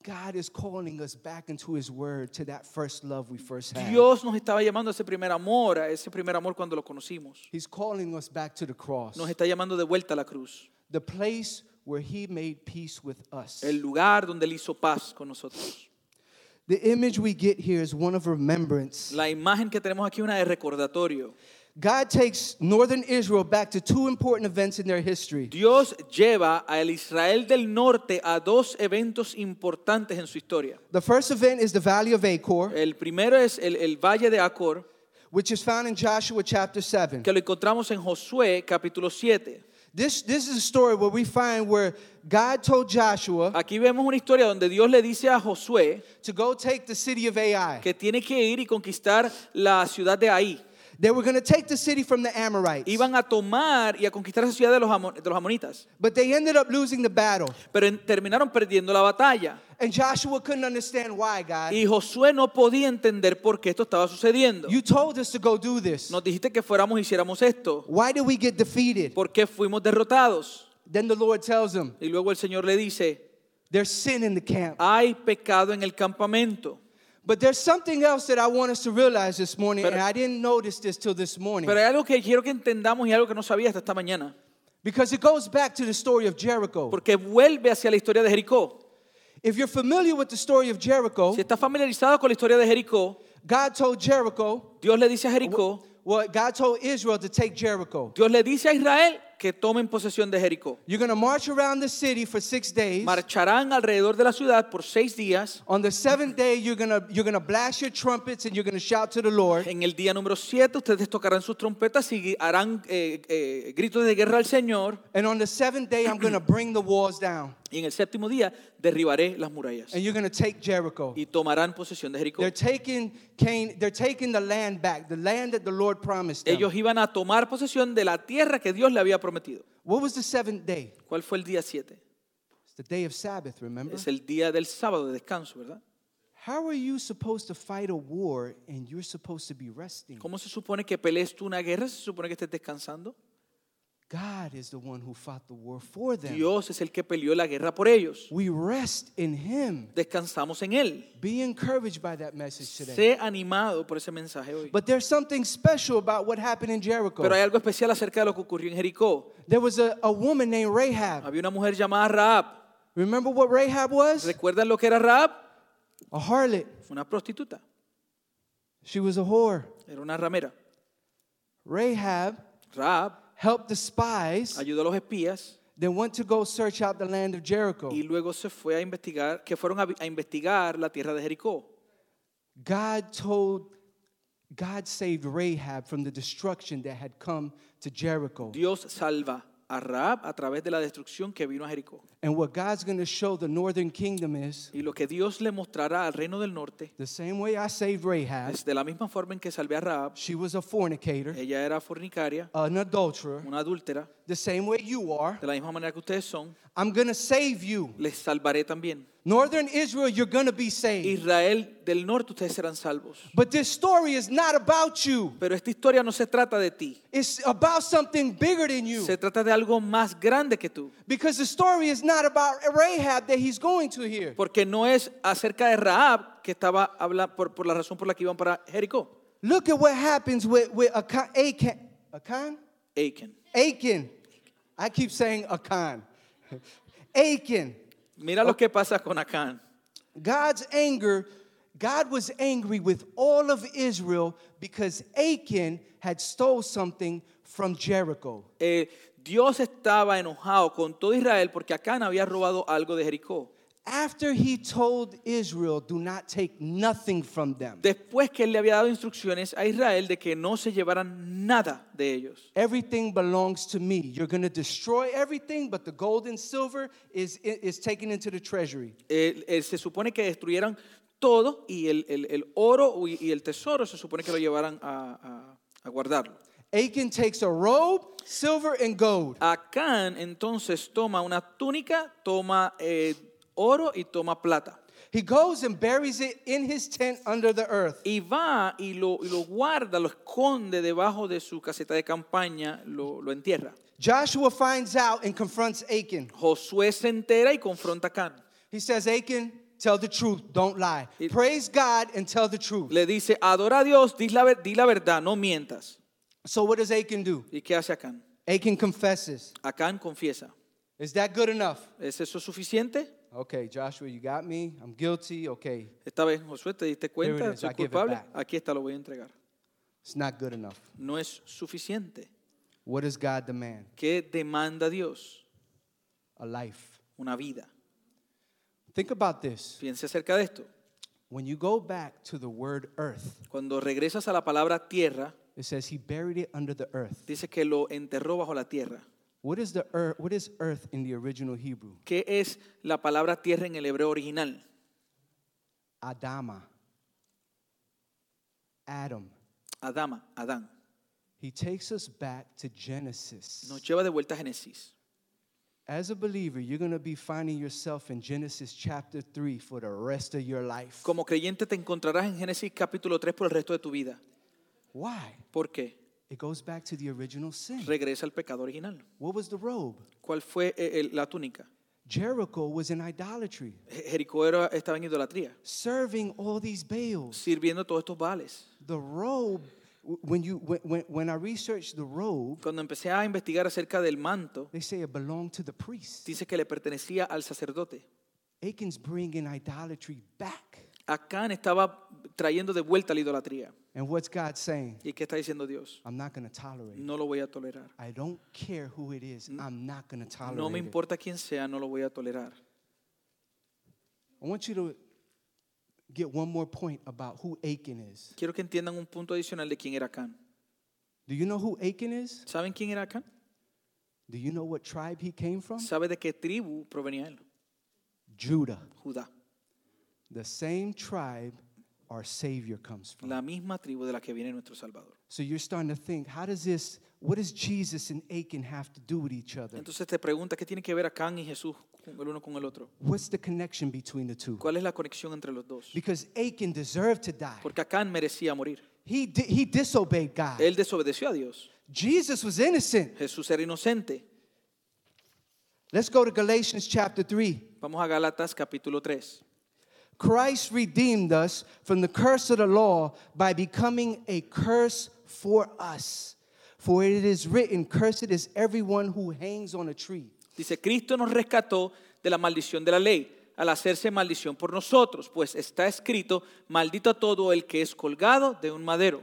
God is calling us back into his word to that first love we first had. Dios nos estaba llamando a ese primer amor, a ese primer amor cuando lo conocimos. He's calling us back to the cross, Nos está llamando de vuelta a la cruz. the place where he made peace with us. El lugar donde Él hizo paz con nosotros. The image we get here is one of remembrance. La imagen que tenemos aquí es una de recordatorio. God takes northern Israel back to two important events in their history. Dios lleva al Israel del norte a dos eventos importantes en su historia. The first event is the Valley of Achor, El primero es el, el Valle de Acor, which is found in Joshua chapter 7. que lo encontramos en Josué capítulo 7. This, this is a story where we find where God told Joshua Aquí vemos una historia donde Dios le dice a Josué to go take the city of Ai. que tiene que ir y conquistar la ciudad de Ahí. They were going to take the city from the Amorites, Iban a tomar y a conquistar esa ciudad de los, amo- de los amonitas, but they ended up losing the battle. pero en- terminaron perdiendo la batalla. And Joshua couldn't understand why, God. Y Josué no podía entender por qué esto estaba sucediendo. You told us to go do this. Nos dijiste que fuéramos y hiciéramos esto. Why did we get defeated? ¿Por qué fuimos derrotados? Then the Lord tells him, Y luego el Señor le dice, There's sin in the camp. hay pecado en el campamento. But there's something else that I want us to realize this morning, Pero- and I didn't notice this till this morning. Pero hay algo que quiero que entendamos y algo que no sabía hasta esta mañana. Because it goes back to the story of Jericho. Porque vuelve hacia la historia de Jericó. If you're familiar with the story of Jericho, Si estás familiarizado con la historia de Jericó, God told Jericho, Dios le dice a Jericó, well, God told Israel to take Jericho. Dios le dice a Israel que tomen posesión de Jericó. You're going to march around the city for six days. Marcharán alrededor de la ciudad por seis días. On the seventh day, you're going to you're going to blast your trumpets and you're going to shout to the Lord. En el día número siete, ustedes tocarán sus trompetas y harán eh, eh, gritos de guerra al Señor. And on the seventh day, I'm going to bring the walls down. Y en el séptimo día derribaré las murallas. And you're going to take Jericho. Y tomarán posesión de Jericó. They're taking Cain, they're taking the land back, the land that the Lord promised them. Ellos iban a tomar posesión de la tierra que Dios le había prometido. What was the seventh day? ¿Cuál fue el día 7? It's the day of Sabbath, remember? Es el día del sábado de descanso, ¿verdad? How are you supposed to fight a war and you're supposed to be resting? ¿Cómo se supone que pelees tú una guerra? ¿Se supone que estés descansando? God is the one who fought the war for them. Dios es el que peleó la guerra por ellos. We rest in Him. Descansamos en Él. Be encouraged by that message today. Sé animado por ese mensaje hoy. But there's something special about what happened in Jericho. Pero hay algo especial acerca de lo que ocurrió en Jericó. There was a, a woman named Rahab. Había una mujer llamada Raab. Remember what Rahab was? ¿Recuerdan lo que era Raab? A harlot. Una prostituta. She was a whore. Era una ramera. Rahab Raab helped the spies, ayudó a los espías then went to go search out the land of Jericho. y luego se fue a investigar, que fueron a, a investigar la tierra de Jericó. God told, God saved Rahab from the destruction that had come to Jericho. Dios salva a Raab a través de la destrucción que vino a Jericó. And what God's going to show the northern kingdom is Y lo que Dios le mostrará al reino del norte the same way I saved Rahab. es de la misma forma en que salvé a Raab. She was a fornicator, Ella era fornicaria, an adulterer. una adúltera. The same way you are. De la misma manera que ustedes son, I'm going to save you. les salvaré también. Northern Israel, you're going to be saved. Israel del norte, ustedes serán salvos. But this story is not about you. Pero esta historia no se trata de ti. It's about something bigger than you. Se trata de algo más grande que tú. Because the story is not about Rahab that he's going to here. Porque no es acerca de Raab que estaba hablando por, por la razón por la que iban para Jericó. Look at what happens with, with Achan. Achan. Achan? Achan. Achan. I keep saying Achan. Achan. Mira lo que pasa con Acán. God's anger, God was angry with all of Israel because Achan had stole something from Jericho. Eh, Dios estaba enojado con todo Israel porque Acán había robado algo de Jericó. After he told Israel, do not take nothing from them. Después que él le había dado instrucciones a Israel de que no se llevaran nada de ellos. Everything belongs to me. You're going to destroy everything, but the gold and silver is, is taken into the treasury. Eh, eh, se supone que destruyeran todo y el, el- el oro y, y el tesoro se supone que lo llevaran a, a- a guardarlo. Achan takes a robe, silver, and gold. Acán entonces toma una túnica, toma eh, oro y toma plata. He goes and buries it in his tent under the earth. Y va y lo, y lo guarda, lo esconde debajo de su caseta de campaña, lo, lo entierra. Joshua finds out and confronts Achan. Josué se entera y confronta a Acán. He says, Achan, tell the truth, don't lie. It- Praise God and tell the truth. Le dice, adora a Dios, di la, di la verdad, no mientas. So what does Achan do? ¿Y qué hace Acán? Achan confesses. Acán confiesa. Is that good enough? ¿Es eso suficiente? Okay, Joshua, you got me. I'm guilty. Okay, Esta vez, Josué, te diste cuenta, Here it is, soy I give it culpable. back. Aquí está, lo voy a entregar. it's not good enough. No es suficiente. What does God demand? ¿Qué demanda Dios? A life. Una vida. Think about this. Piense acerca de esto. When you go back to the word earth, Cuando regresas a la palabra tierra, it says he buried it under the earth. dice que lo enterró bajo la tierra. What is the earth? What is earth in the original Hebrew? ¿Qué es la palabra tierra en el hebreo original? Adama. Adam. Adama, Adán. He takes us back to Genesis. Nos lleva de vuelta a Génesis. As a believer, you're going to be finding yourself in Genesis chapter 3 for the rest of your life. Como creyente te encontrarás en Génesis capítulo 3 por el resto de tu vida. Why? ¿Por qué? It goes back to the original sin. Regresa al pecado original. What was the robe? ¿Cuál fue eh, el- la túnica? Jericho was in idolatry, Jericó era- estaba en idolatría, serving all these Baals. sirviendo todos estos vales. The robe, when, you, when, when, when I researched the robe, Cuando empecé a investigar acerca del manto, they say it belonged to the priest. dice que le pertenecía al sacerdote. Achan's bringing idolatry back. Acán estaba trayendo de vuelta la idolatría. And what's God saying? ¿Y qué está diciendo Dios? I'm not going to tolerate it. No lo voy a tolerar. I don't care who it is. Mm. I'm not going to tolerate No me it. importa quién sea, no lo voy a tolerar. I want you to get one more point about who Achan is. Quiero que entiendan un punto adicional de quién era. Do you know who Achan is? ¿Saben quién era? Do you know what tribe he came from? ¿Sabe de qué tribu provenía él? Judah. Judá. The same tribe our Savior comes from. La misma tribu de la que viene nuestro Salvador. So you're starting to think, how does this, what does Jesus and Achan have to do with each other? Entonces te pregunta qué tiene que ver Acán y Jesús el uno con el otro. What's the connection between the two? ¿Cuál es la conexión entre los dos? Because Achan deserved to die. Porque Acán merecía morir. He, di- he disobeyed God. Él desobedeció a Dios. Jesus was innocent. Jesús era inocente. Let's go to Galatians chapter 3. Vamos a Gálatas capítulo 3. Christ redeemed us from the curse of the law by becoming a curse for us. For it is written, Cursed is everyone who hangs on a tree. Dice, Cristo nos rescató de la maldición de la ley al hacerse maldición por nosotros, pues está escrito, maldito a todo el que es colgado de un madero.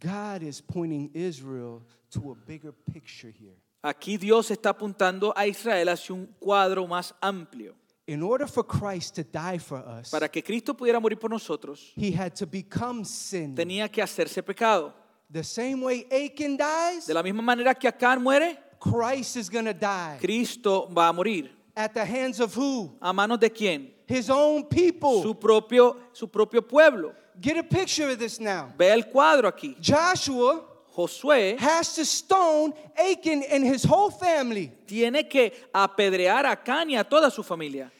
God is pointing Israel to a bigger picture here. Aquí Dios está apuntando a Israel hacia un cuadro más amplio. In order for Christ to die for us, Para que Cristo pudiera morir por nosotros, he had to become sin. tenía que hacerse pecado. The same way Achan dies, De la misma manera que Acán muere, Christ is going to die. Cristo va a morir. At the hands of who? ¿A manos de quién? His own people. Su propio, su propio pueblo. Get a picture of this now. Ve el cuadro aquí. Joshua Josué has to stone Achan and his whole family. tiene que apedrear a Acán y a toda su familia.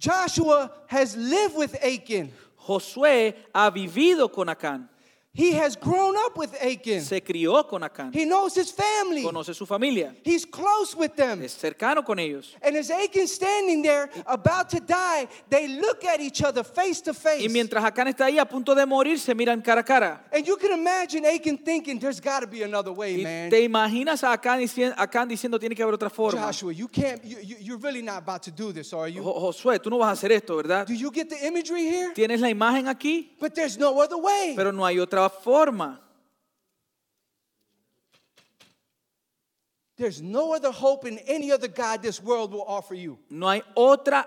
Joshua has lived with Achan. Josué ha vivido con Acán, He has grown up with Achan. se crió con Acán, He knows his family. conoce su familia, He's close with them. es cercano con ellos. And as Achan's standing there about to die, they look at each other face to Y face. mientras Acán está ahí a punto de morir, se miran cara a cara. And you can imagine Achan thinking, there's got to be another way, Y man. te imaginas a Acán diciendo, Acán diciendo tiene que haber otra forma. Joshua, you can't, you, you, you're really not about to do this, are you? Jo- Josué, tú no vas a hacer esto, ¿verdad? Do you get the imagery here? Tienes la imagen aquí, But there's no other way. pero no hay otra forma. There's no other hope in any other God this world will offer you. No hay otra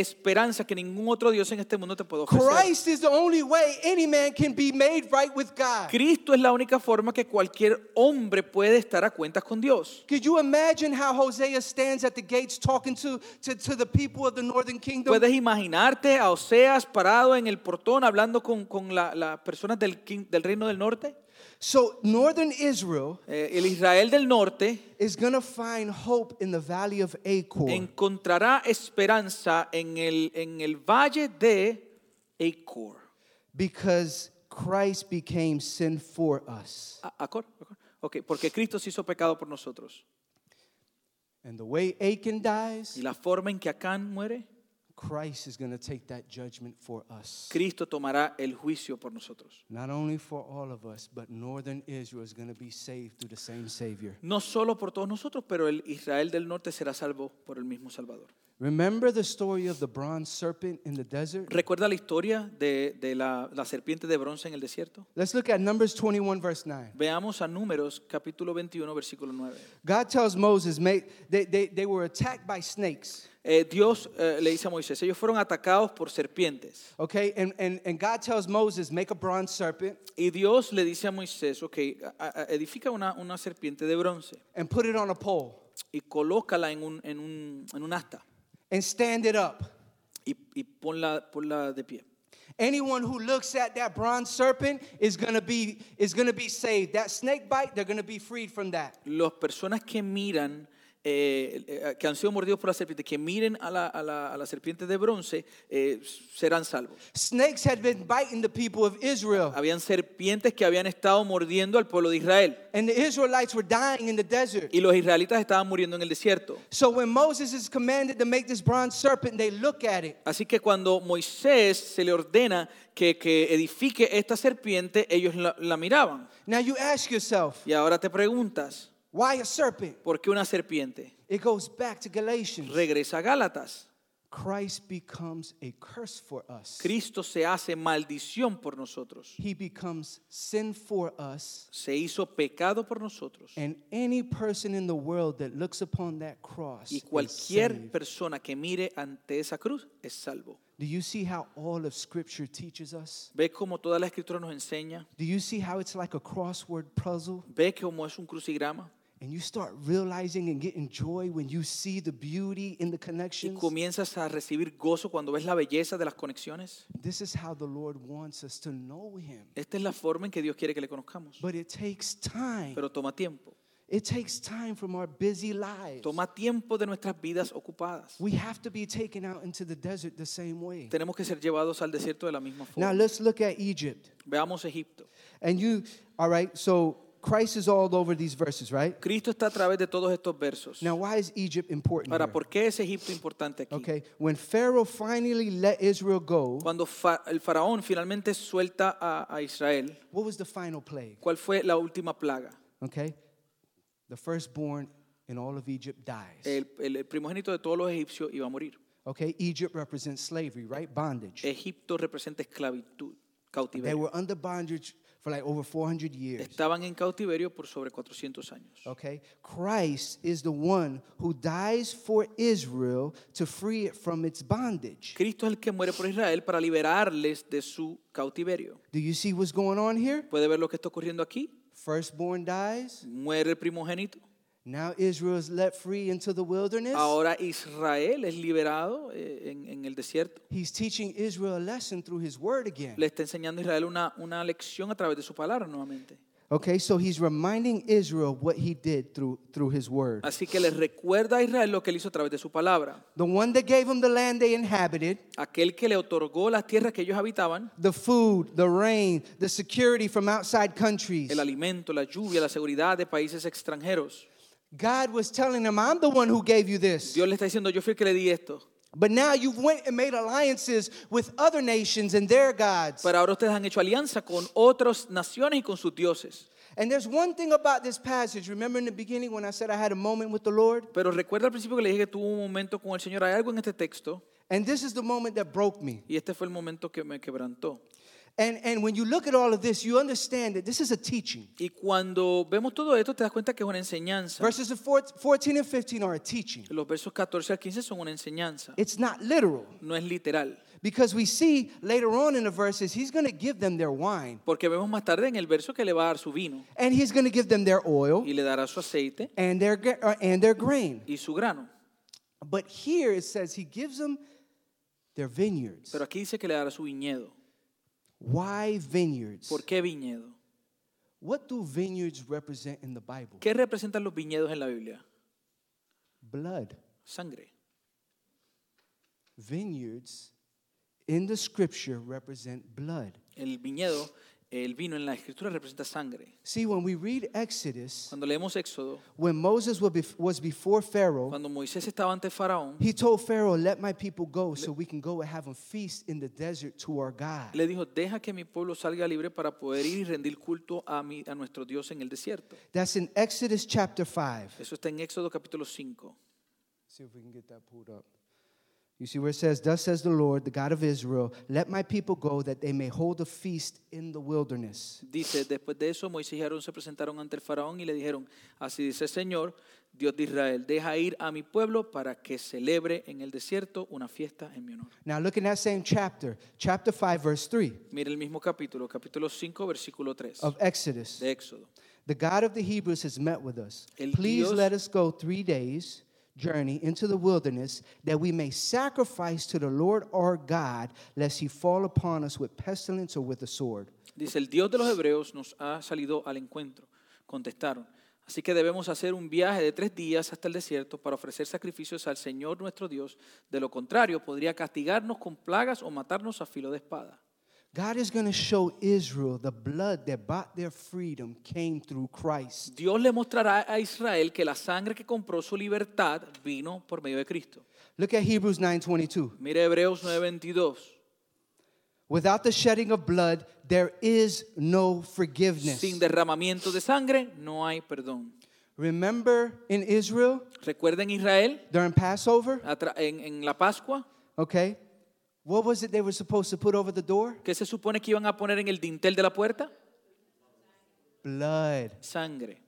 esperanza que ningún otro Dios en este mundo te puede ofrecer. Cristo es la única forma que cualquier hombre puede estar a cuentas con Dios. Puedes imaginarte a Oseas parado en el portón hablando con, con las la personas del, del reino del norte? So, northern Israel Eh, el Israel del norte is going to find hope in the valley of Achor. encontrará esperanza en el, en el valle de Acor. because Christ became sin for us. A- Acor, Acor. Ok, porque Cristo se hizo pecado por nosotros. And the way Achan dies, Y la forma en que Acán muere, Christ is going to take that judgment for us. Cristo tomará el juicio por nosotros. Not only for all of us, but northern Israel is going to be saved through the same Savior. No solo por todos nosotros, pero el Israel del norte será salvo por el mismo Salvador. Remember the story of the bronze serpent in the desert? ¿Recuerda la historia de, de la, la serpiente de bronce en el desierto? Let's look at Numbers 21, verse 9. Veamos a Números capítulo 21, versículo 9. God tells Moses, "Make they, they, they were attacked by snakes. Eh, Dios eh, le dice a Moisés, ellos fueron atacados por serpientes. Okay, and, and, and God tells Moses, make a bronze serpent Y Dios le dice a Moisés, ok, a- a- edifica una, una serpiente de bronce and put it on a pole y colócala en un, en un, en un asta and stand it up. y, y ponla, ponla de pie. Anyone who looks at that bronze serpent is gonna be is gonna be saved. That snake bite, they're gonna be freed from that. Las personas que miran, eh, eh, que han sido mordidos por la serpiente, que miren a la, a la- a la serpiente de bronce, eh, serán salvos. Snakes had been biting the people of Israel, Habían serpientes que habían estado mordiendo al pueblo de Israel and the Israelites were dying in the desert. y los israelitas estaban muriendo en el desierto. So when Moses is commanded to make this bronze serpent, they look at it Así que cuando Moisés se le ordena que, que edifique esta serpiente, ellos la, la miraban. Now you ask yourself, Y ahora te preguntas, why a serpent? ¿por qué una serpiente? It goes back to Galatians. Regresa a Gálatas. Christ becomes a curse for us. Cristo se hace maldición por nosotros. He becomes sin for us. Se hizo pecado por nosotros. And any person in the world that looks upon that cross Y cualquier persona que mire ante esa cruz es salvo. Do you see how all of Scripture teaches us? ¿Ve cómo toda la escritura nos enseña? Do you see how it's like a crossword puzzle? ¿Ve cómo es un crucigrama? And you start realizing and getting joy when you see the beauty in the Y connections. comienzas a recibir gozo cuando ves la belleza de las conexiones. This is how the Lord wants us to know Him. Esta es la forma en que Dios quiere que le conozcamos. But it takes time. Pero toma tiempo. It takes time from our busy lives. Toma tiempo de nuestras vidas ocupadas. We have to be taken out into the desert the same way. Tenemos que ser llevados al desierto de la misma Now forma. let's look at Egypt. Veamos Egipto. And you, all right, so Christ is all over these verses, right? Cristo está a través de todos estos versos. Now, why is Egypt important? Ahora, here? ¿por qué es Egipto importante aquí? Okay, when Pharaoh finally let Israel go, Cuando fa- el faraón finalmente suelta a, a Israel, what was the final plague? ¿cuál fue la última plaga? Okay, the firstborn in all of Egypt dies. El, el- el primogénito de todos los egipcios iba a morir. Okay, Egypt represents slavery, right? Bondage. Egipto representa esclavitud, They cautiverio. were under bondage for like over 400 years. Estaban en cautiverio por sobre 400 años. Okay, Christ is the one who dies for Israel to free it from its bondage. Cristo es el que muere por Israel para liberarles de su cautiverio. Do you see what's going on here? ¿Puede ver lo que está ocurriendo aquí? Firstborn dies. Muere el primogénito. Now Israel is let free into the wilderness. Ahora Israel es liberado eh, en, en el desierto. He's teaching Israel a lesson through his word again. Le está enseñando a Israel una, una lección a través de su palabra nuevamente. Okay, so he's reminding Israel what he did through, through his word. Así que les recuerda a Israel lo que él hizo a través de su palabra. The one that gave them the land they inhabited, Aquel que le otorgó las tierras que ellos habitaban, the food, the rain, the security from outside countries. el alimento, la lluvia, la seguridad de países extranjeros. God was telling him, I'm the one who gave you this. Dios le está diciendo, yo fui el que le di esto. But now you've went and made alliances with other nations and their gods. Pero ahora ustedes han hecho alianza con otras naciones y con sus dioses. And there's one thing about this passage. Remember in the beginning when I said I had a moment with the Lord? Pero recuerda al principio que le dije que tuvo un momento con el Señor. Hay algo en este texto And this is the moment that broke me. y este fue el momento que me quebrantó. And, and when you look at all of this, you understand that this is a teaching. Y cuando vemos todo esto, te das cuenta que es una enseñanza. Verses of four- 14 and 15 are a teaching. Los versos 14 al 15 son una enseñanza. It's not literal. No es literal. Because we see later on in the verses, he's going to give them their wine Porque vemos más tarde en el verso que le va a dar su vino and he's going to give them their oil y le dará su aceite and their, uh, and their grain. y su grano. But here it says he gives them their vineyards. Pero aquí dice que le dará su viñedo. Why vineyards? ¿Por qué viñedo? What do vineyards represent in the Bible? ¿Qué representan los viñedos en la Biblia? Blood. Sangre. Vineyards in the scripture represent blood. El viñedo, el vino en la escritura representa sangre. See, when we read Exodus, Cuando leemos Éxodo, when Moses was bef- was before Pharaoh, cuando Moisés estaba ante Faraón, he told Pharaoh, Let my people go so we can go and have a feast in the desert to our God. le dijo, deja que mi pueblo salga libre para poder ir y rendir culto a, mi, a nuestro Dios en el desierto. That's in Exodus chapter 5. Eso está en Éxodo capítulo 5. See if we can get that pulled up. You see where it says, Thus says the Lord, the God of Israel, let my people go that they may hold a feast in the wilderness. Dice, después de eso Moisés y Aarón se presentaron ante el faraón y le dijeron, así dice Señor, Dios de Israel, deja ir a mi pueblo para que celebre en el desierto una fiesta en mi honor. Now look in that same chapter, chapter 5, verse 3 Mira el mismo capítulo, capítulo 5, versículo 3 of Exodus. de Éxodo. The God of the Hebrews has met with us. El Please Dios- let us go three days' journey into the wilderness that we may sacrifice to the Lord our God, lest he fall upon us with pestilence or with a sword. Dice, el Dios de los hebreos nos ha salido al encuentro. Contestaron, así que debemos hacer un viaje de tres días hasta el desierto para ofrecer sacrificios al Señor nuestro Dios. De lo contrario, podría castigarnos con plagas o matarnos a filo de espada. God is going to show Israel the blood that bought their freedom came through Christ. Dios le mostrará a Israel que la sangre que compró su libertad vino por medio de Cristo. Look at Hebrews 9:22. Mire Hebreos 9:22. Without the shedding of blood, there is no forgiveness. Sin derramamiento de sangre no hay perdón. Remember in Israel Recuerden Israel during Passover, en, en la Pascua, Okay? What was it they were supposed to put over the door? ¿Qué se supone que iban a poner en el dintel de la puerta? Blood. Sangre.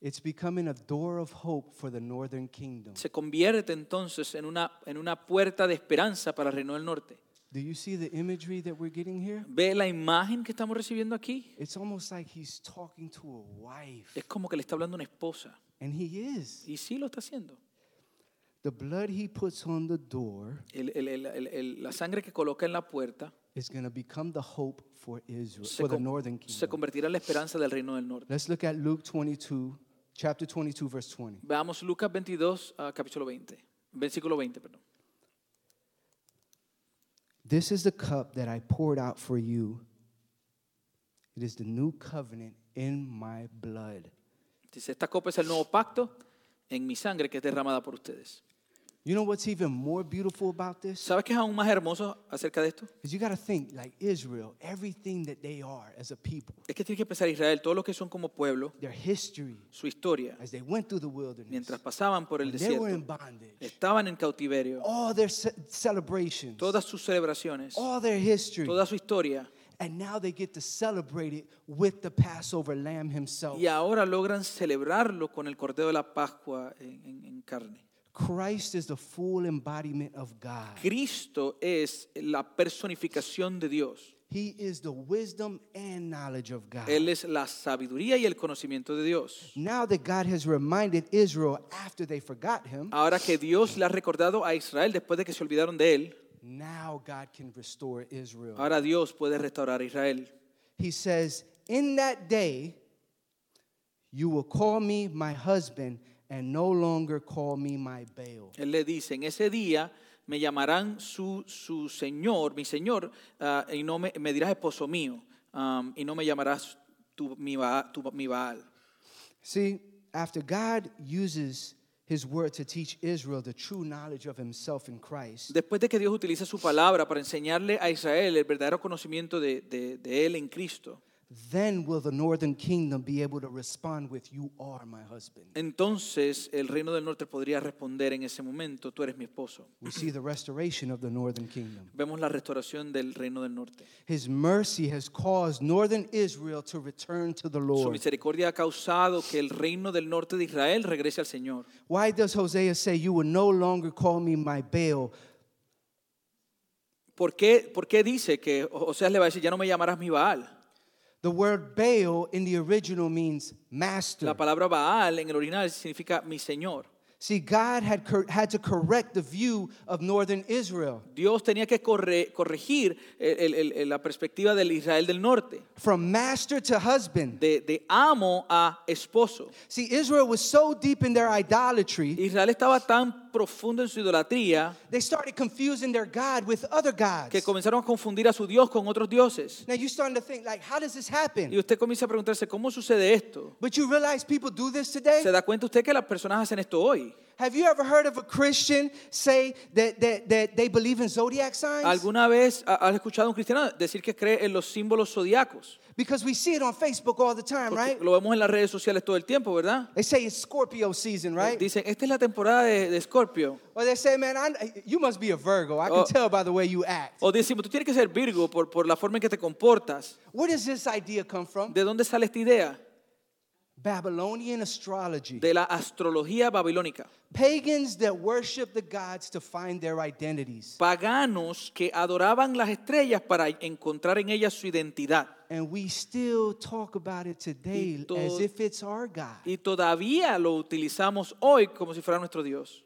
It's becoming a door of hope for the northern kingdom. Se convierte entonces en una, en una puerta de esperanza para el reino del norte. Do you see the imagery that we're getting here? ¿Ve la imagen que estamos recibiendo aquí? It's almost like he's talking to a wife. Es como que le está hablando a una esposa. And he is. Y sí lo está haciendo. The blood he puts on the door El- el- el- el- la sangre que coloca en la puerta is going to become the hope for Israel, se, for the con- northern se kingdom. convertirá en la esperanza del reino del norte. Let's look at Luke 22, chapter 22, verse 20. Veamos Lucas 22, ah, capítulo 20. Versículo 20, perdón. This is the cup that I poured out for you. It is the new covenant in my blood. Dice, esta copa es el nuevo pacto en mi sangre que es derramada por ustedes. You know what's even more beautiful about this? ¿Sabes qué es aún más hermoso acerca de esto? Is you got to think like Israel, everything that they are as a people, Es que tienes que pensar Israel, todos los que son como pueblo, their history su historia, as they went through the wilderness, mientras pasaban por el when they were desierto, in bondage, estaban en cautiverio, all their ce- celebrations, todas sus celebraciones, all their history, toda su historia, and now they get to celebrate it with the Passover lamb himself. y ahora logran celebrarlo con el Cordero de la Pascua en, en- en carne. Christ is the full embodiment of God. Cristo es la personificación de Dios. He is the wisdom and knowledge of God. Él es la sabiduría y el conocimiento de Dios. Now that God has reminded Israel after they forgot him, Ahora que Dios le ha recordado a Israel después de que se olvidaron de él, now God can restore Israel. ahora Dios puede restaurar a Israel. He says, In that day, you will call me my husband and no longer call me my Baal. Él le dice, en ese día me llamarán su, su señor, mi señor, ah, y no me, me dirás esposo mío, am, y no me llamarás tu, mi, Ba- tu- mi Baal. See, after God uses his word to teach Israel the true knowledge of himself in Christ, Después de que Dios utiliza su palabra para enseñarle a Israel el verdadero conocimiento de, de- de Él en Cristo, then will the northern kingdom be able to respond with, You are my husband. entonces el reino del norte podría responder en ese momento, tú eres mi esposo. We see the restoration of the northern kingdom. Vemos la restauración del reino del norte. His mercy has caused northern Israel to return to the Su Lord. misericordia ha causado que el reino del norte de Israel regrese al Señor. Why does Hosea say, You will no longer call me my Baal? ¿Por qué, por qué dice que Oseas le va a decir, ya no me llamarás mi Baal? The word Baal in the original means master. La palabra Baal en el original significa mi Señor. See, God had, had to correct the view of northern Israel. Dios tenía que corre- corregir el- el- el- la perspectiva del Israel del norte, From master to husband. de, de amo a esposo. See, Israel was so deep in their idolatry, Israel estaba tan profundo en su idolatría they started confusing their God with other gods. que comenzaron a confundir a su Dios con otros dioses. Now you're starting to think, like, how does this Y happen? usted comienza a preguntarse, ¿cómo sucede esto? But you realize people do this today? ¿Se da cuenta usted que las personas hacen esto hoy? Have you ever heard of a Christian say that, that, that they believe in zodiac signs? ¿Alguna vez ha- has escuchado a un cristiano decir que cree en los símbolos zodiacos? Because we see it on Facebook all the time, Porque right? lo vemos en las redes sociales todo el tiempo, ¿verdad? They say it's Scorpio season, right? Dicen, esta es la temporada de, de Scorpio. Or they say, man, I, you must be a Virgo. I can Oh. tell by the way you act. O decimos, tú tienes que ser Virgo por, por la forma en que te comportas. Where does this idea come from? ¿De dónde sale esta idea? Babylonian astrology. De la astrología babilónica. Pagans that worship the gods to find their identities. Paganos que adoraban las estrellas para encontrar en ellas su identidad. And we still talk about it today Y as if it's our God. Y todavía lo utilizamos hoy como si fuera nuestro Dios.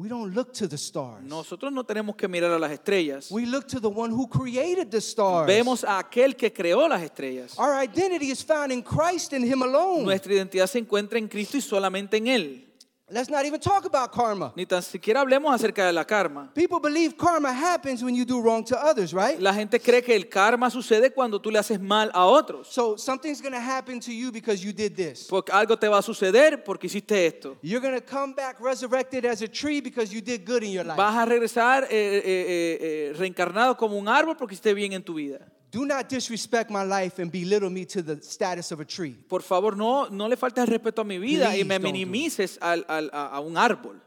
We don't look to the stars. Nosotros no tenemos que mirar a las estrellas. We look to the one who created the stars. Vemos a aquel que creó las estrellas. Our identity is found in Christ and Him alone. Nuestra identidad se encuentra en Cristo y solamente en Él. Let's not even talk about karma. Ni tan siquiera hablemos acerca de la karma. People believe karma happens when you do wrong to others, right? La gente cree que el karma sucede cuando tú le haces mal a otros. So something's going to happen to you because you did this. Porque algo te va a suceder porque hiciste esto. You're going to come back resurrected as a tree because you did good in your life. Vas a regresar eh, eh, eh, eh, reencarnado como un árbol porque hiciste bien en tu vida. Do not disrespect my life and belittle me to the status of a tree. Por favor, no, no le faltes respeto a mi vida y Please me do it. minimices al- al- a, un árbol.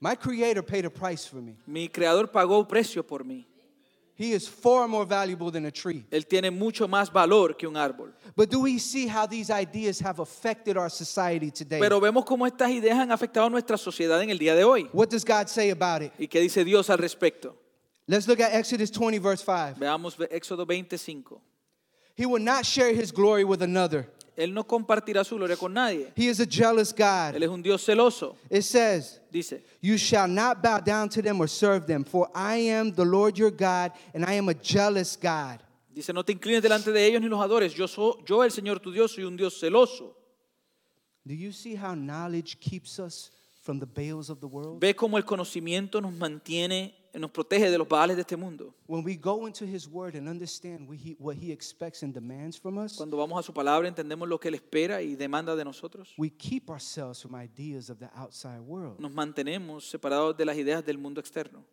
My creator paid a price for me. Mi creador pagó precio por mí. He is far more valuable than a tree. Él tiene mucho más valor que un árbol. But do we see how these ideas have affected our society today? Pero vemos cómo estas ideas han afectado a nuestra sociedad en el día de hoy. what does God say about it? ¿Y qué dice Dios al respecto? Let's look at Exodus 20, verse 5. Veamos Éxodo 25. He will not share his glory with another. Él no compartirá su gloria con nadie. He is a jealous God. Él es un Dios celoso. It says, Dice, You shall not bow down to them or serve them, for I am the Lord your God, and I am a jealous God. dice, no te inclines delante de ellos ni los adores. Yo, soy, yo el Señor tu Dios, soy un Dios celoso. Do you see how knowledge keeps us from the Baals of the world? Ve cómo el conocimiento nos mantiene, nos protege de los baales de este mundo. When we go into his word and understand what he, what he expects and demands from us, Cuando vamos a su palabra entendemos lo que Él espera y demanda de nosotros. we keep ourselves from ideas of the outside world. Nos mantenemos separados de las ideas del mundo externo.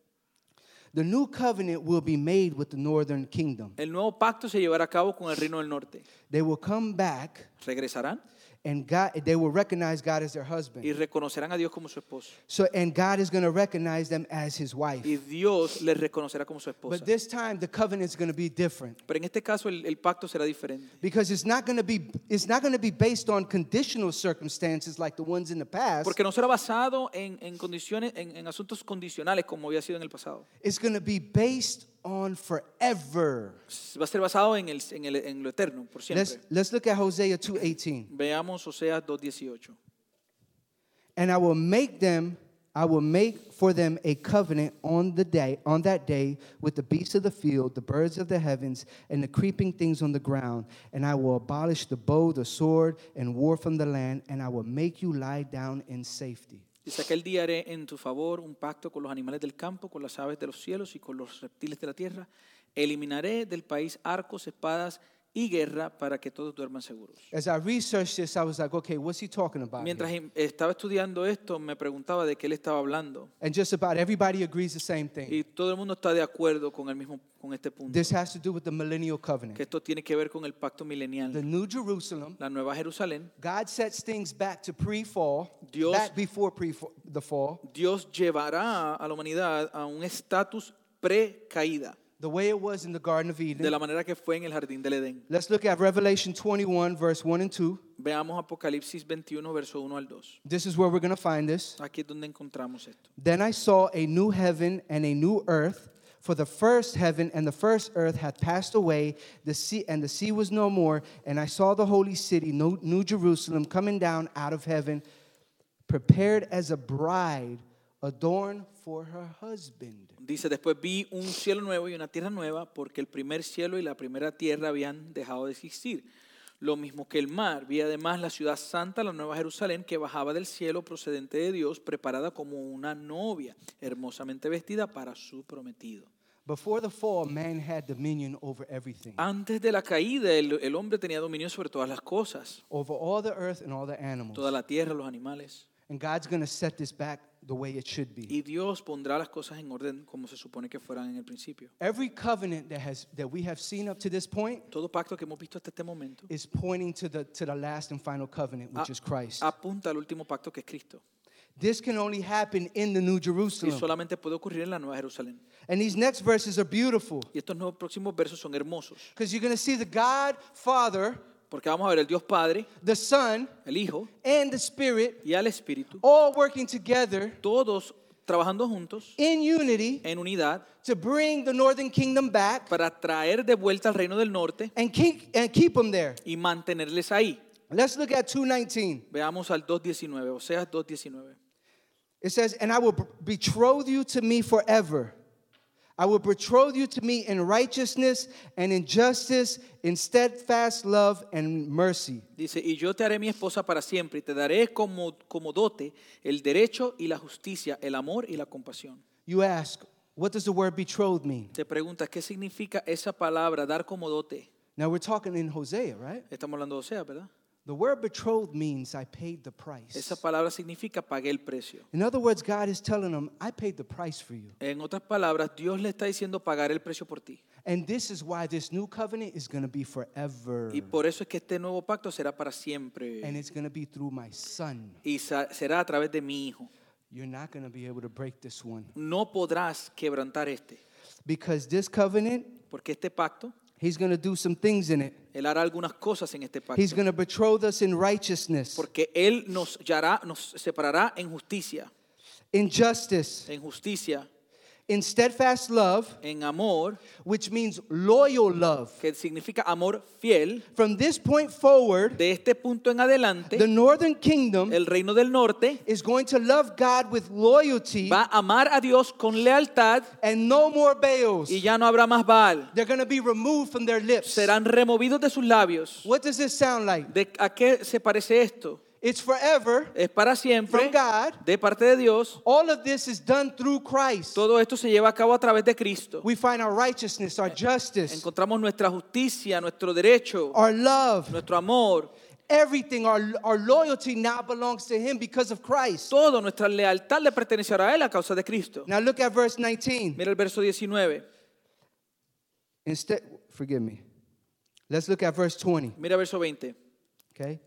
The new covenant will be made with the northern kingdom. El nuevo pacto se llevará a cabo con el reino del norte. They will come back Regresarán and God they will recognize God as their husband. y reconocerán a Dios como su esposo. So and God is going to recognize them as his wife. Y Dios les reconocerá como su esposa. But this time the covenant is going to be different Pero en este caso el, el pacto será diferente. because it's not going to be it's not going to be based on conditional circumstances like the ones in the past. Porque no será basado en, en condiciones, en, en asuntos condicionales como había sido en el pasado. It's going to be based on forever. Va a ser basado en, el, en, el- en lo eterno, por Let's let's look at Hosea 2:18. Veamos Oseas 2.18. And I will make them, I will make for them a covenant on the day, on that day, with the beasts of the field, the birds of the heavens, and the creeping things on the ground. And I will abolish the bow, the sword, and war from the land, and I will make you lie down in safety. Dice, aquel día haré en tu favor un pacto con los animales del campo, con las aves de los cielos y con los reptiles de la tierra. Eliminaré del país arcos, espadas y guerra para que todos duerman seguros. As I researched this, I was like, okay, what's he talking about? Mientras here? im- estaba estudiando esto, me preguntaba de qué él estaba hablando. And just about everybody agrees the same thing. Y todo el mundo está de acuerdo con, el mismo, con este punto. This has to do with the millennial covenant. Que esto tiene que ver con el pacto The milenial. New Jerusalem, La Nueva Jerusalén, God sets things back to pre-fall, Dios- back before pre the fall. Dios llevará a la humanidad a un estatus pre-caída, the way it was in the Garden of Eden. de la manera que fue en el jardín del Edén. Let's look at Revelation 21, verse 1 and 2. Veamos Apocalipsis 21, verso 1 al 2. This is where we're going to find this. Aquí es donde encontramos esto. Then I saw a new heaven and a new earth, for the first heaven and the first earth had passed away, the sea and the sea was no more, and I saw the holy city, New Jerusalem, coming down out of heaven, prepared as a bride adorned for her husband. Dice, después vi un cielo nuevo y una tierra nueva, porque el primer cielo y la primera tierra habían dejado de existir. Lo mismo que el mar. Vi además la ciudad santa, la nueva Jerusalén, que bajaba del cielo procedente de Dios, preparada como una novia, hermosamente vestida para su prometido. Before the fall, man had dominion over everything, Antes de la caída, el, el hombre tenía dominio sobre todas las cosas, over all the earth and all the animals. toda la tierra, los animales. And God's going to set this back the way it should be. Y Dios pondrá las cosas en orden como se supone que fueran en el principio. Every covenant that has that we have seen up to this point Todo pacto que hemos visto hasta este momento is pointing to the to the last and final covenant, which is Christ. apunta al último pacto que es Cristo. This can only happen in the New Y Jerusalem. solamente puede ocurrir en la Nueva Jerusalén. And these next verses are beautiful Y estos nuevos próximos versos son hermosos. because you're going to see the God Father, Porque vamos a ver el Dios Padre, the Son, el Hijo and the Spirit y al Espíritu, all working together todos trabajando juntos in unity en unidad to bring the northern kingdom back para traer de vuelta al reino del norte and keep and keep them there. y mantenerles ahí. Let's look at 219. Veamos al 2.19, Oseas 2.19. It says, And I will betroth you to me forever. I will betroth you to me in righteousness and in justice, in steadfast love and mercy. Dice, y yo te haré mi esposa para siempre y te daré como, como dote el derecho y la justicia, el amor y la compasión. You ask, what does the word betrothed mean? Te preguntas, ¿qué significa esa palabra, dar como dote? Now we're talking in Hosea, right? Estamos hablando de Oseas, ¿verdad? The word betrothed means I paid the price. Esa palabra significa pagué el precio. In other words, God is telling them, I paid the price for you. En otras palabras, Dios le está diciendo pagar el precio por ti. And this is why this new covenant is going to be forever. Y por eso es que este nuevo pacto será para siempre. And it's going to be through my son. Y será a través de mi hijo. you're not going to be able to break this one. no podrás quebrantar este, Because this covenant, porque este pacto, he's going to do some things in it. Él hará algunas cosas en este pacto, He's going to betroth us in righteousness, porque Él nos, hallará- nos separará en justicia, in justice, en justicia, in steadfast love, en amor, which means loyal love. que significa amor fiel. From this point forward, De este punto en adelante, the northern kingdom el reino del norte is going to love God with loyalty va a amar a Dios con lealtad and no more Baals. y ya no habrá más Baal. They're going to be removed from their lips. Serán removidos de sus labios. What does this sound like? ¿De ¿A qué se parece esto? It's forever Es para siempre from God. de parte de Dios. All of this is done through Christ. Todo esto se lleva a cabo a través de Cristo. We find our righteousness, our justice, Encontramos nuestra justicia, nuestro derecho, our love, nuestro amor, everything, our, our loyalty now belongs to Him because of Christ. todo, nuestra lealtad le pertenecerá a Él a causa de Cristo. Now look at verse 19. Mira el verso 19. Instead, forgive me. Let's look at verse 20. Mira verso 20. Okay?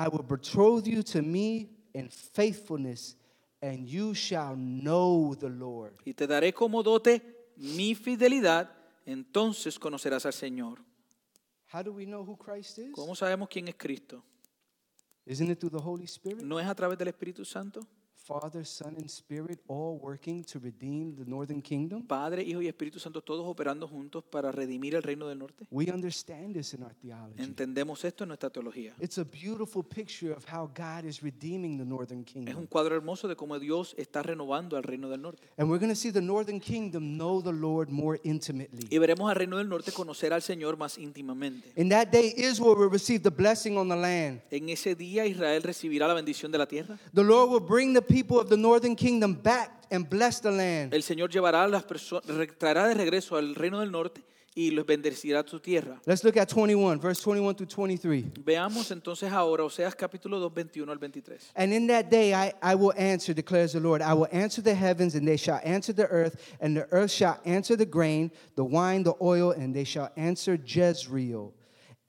I will betroth you to me in faithfulness, and you shall know the Lord. Y te daré como dote mi fidelidad, entonces conocerás al Señor. How do we know who Christ is? ¿Cómo sabemos quién es Cristo? Isn't it through the Holy Spirit? ¿No es a través del Espíritu Santo? Father, Son, and Spirit all working to redeem the northern kingdom? Padre, Hijo y Espíritu Santo, todos operando juntos para redimir el reino del norte. We understand this in our theology. Entendemos esto en nuestra teología. It's a beautiful picture of how God is redeeming the northern kingdom. Es un cuadro hermoso de cómo Dios está renovando al reino del norte. And we're going to see the northern kingdom know the Lord more intimately. Y veremos al reino del norte conocer al Señor más íntimamente. In that day, Israel will receive the blessing on the land. En ese día Israel recibirá la bendición de la tierra. The Lord will bring the people of the northern kingdom back and bless the land. El Señor llevará a las personas, traerá de regreso al reino del norte y los bendecirá su tierra. Let's look at 21, verse 21 through 23. Veamos entonces ahora Oseas capítulo 2, 21 al 23. And in that day I, I will answer, declares the Lord. I will answer the heavens, and they shall answer the earth, and the earth shall answer the grain, the wine, the oil, and they shall answer Jezreel.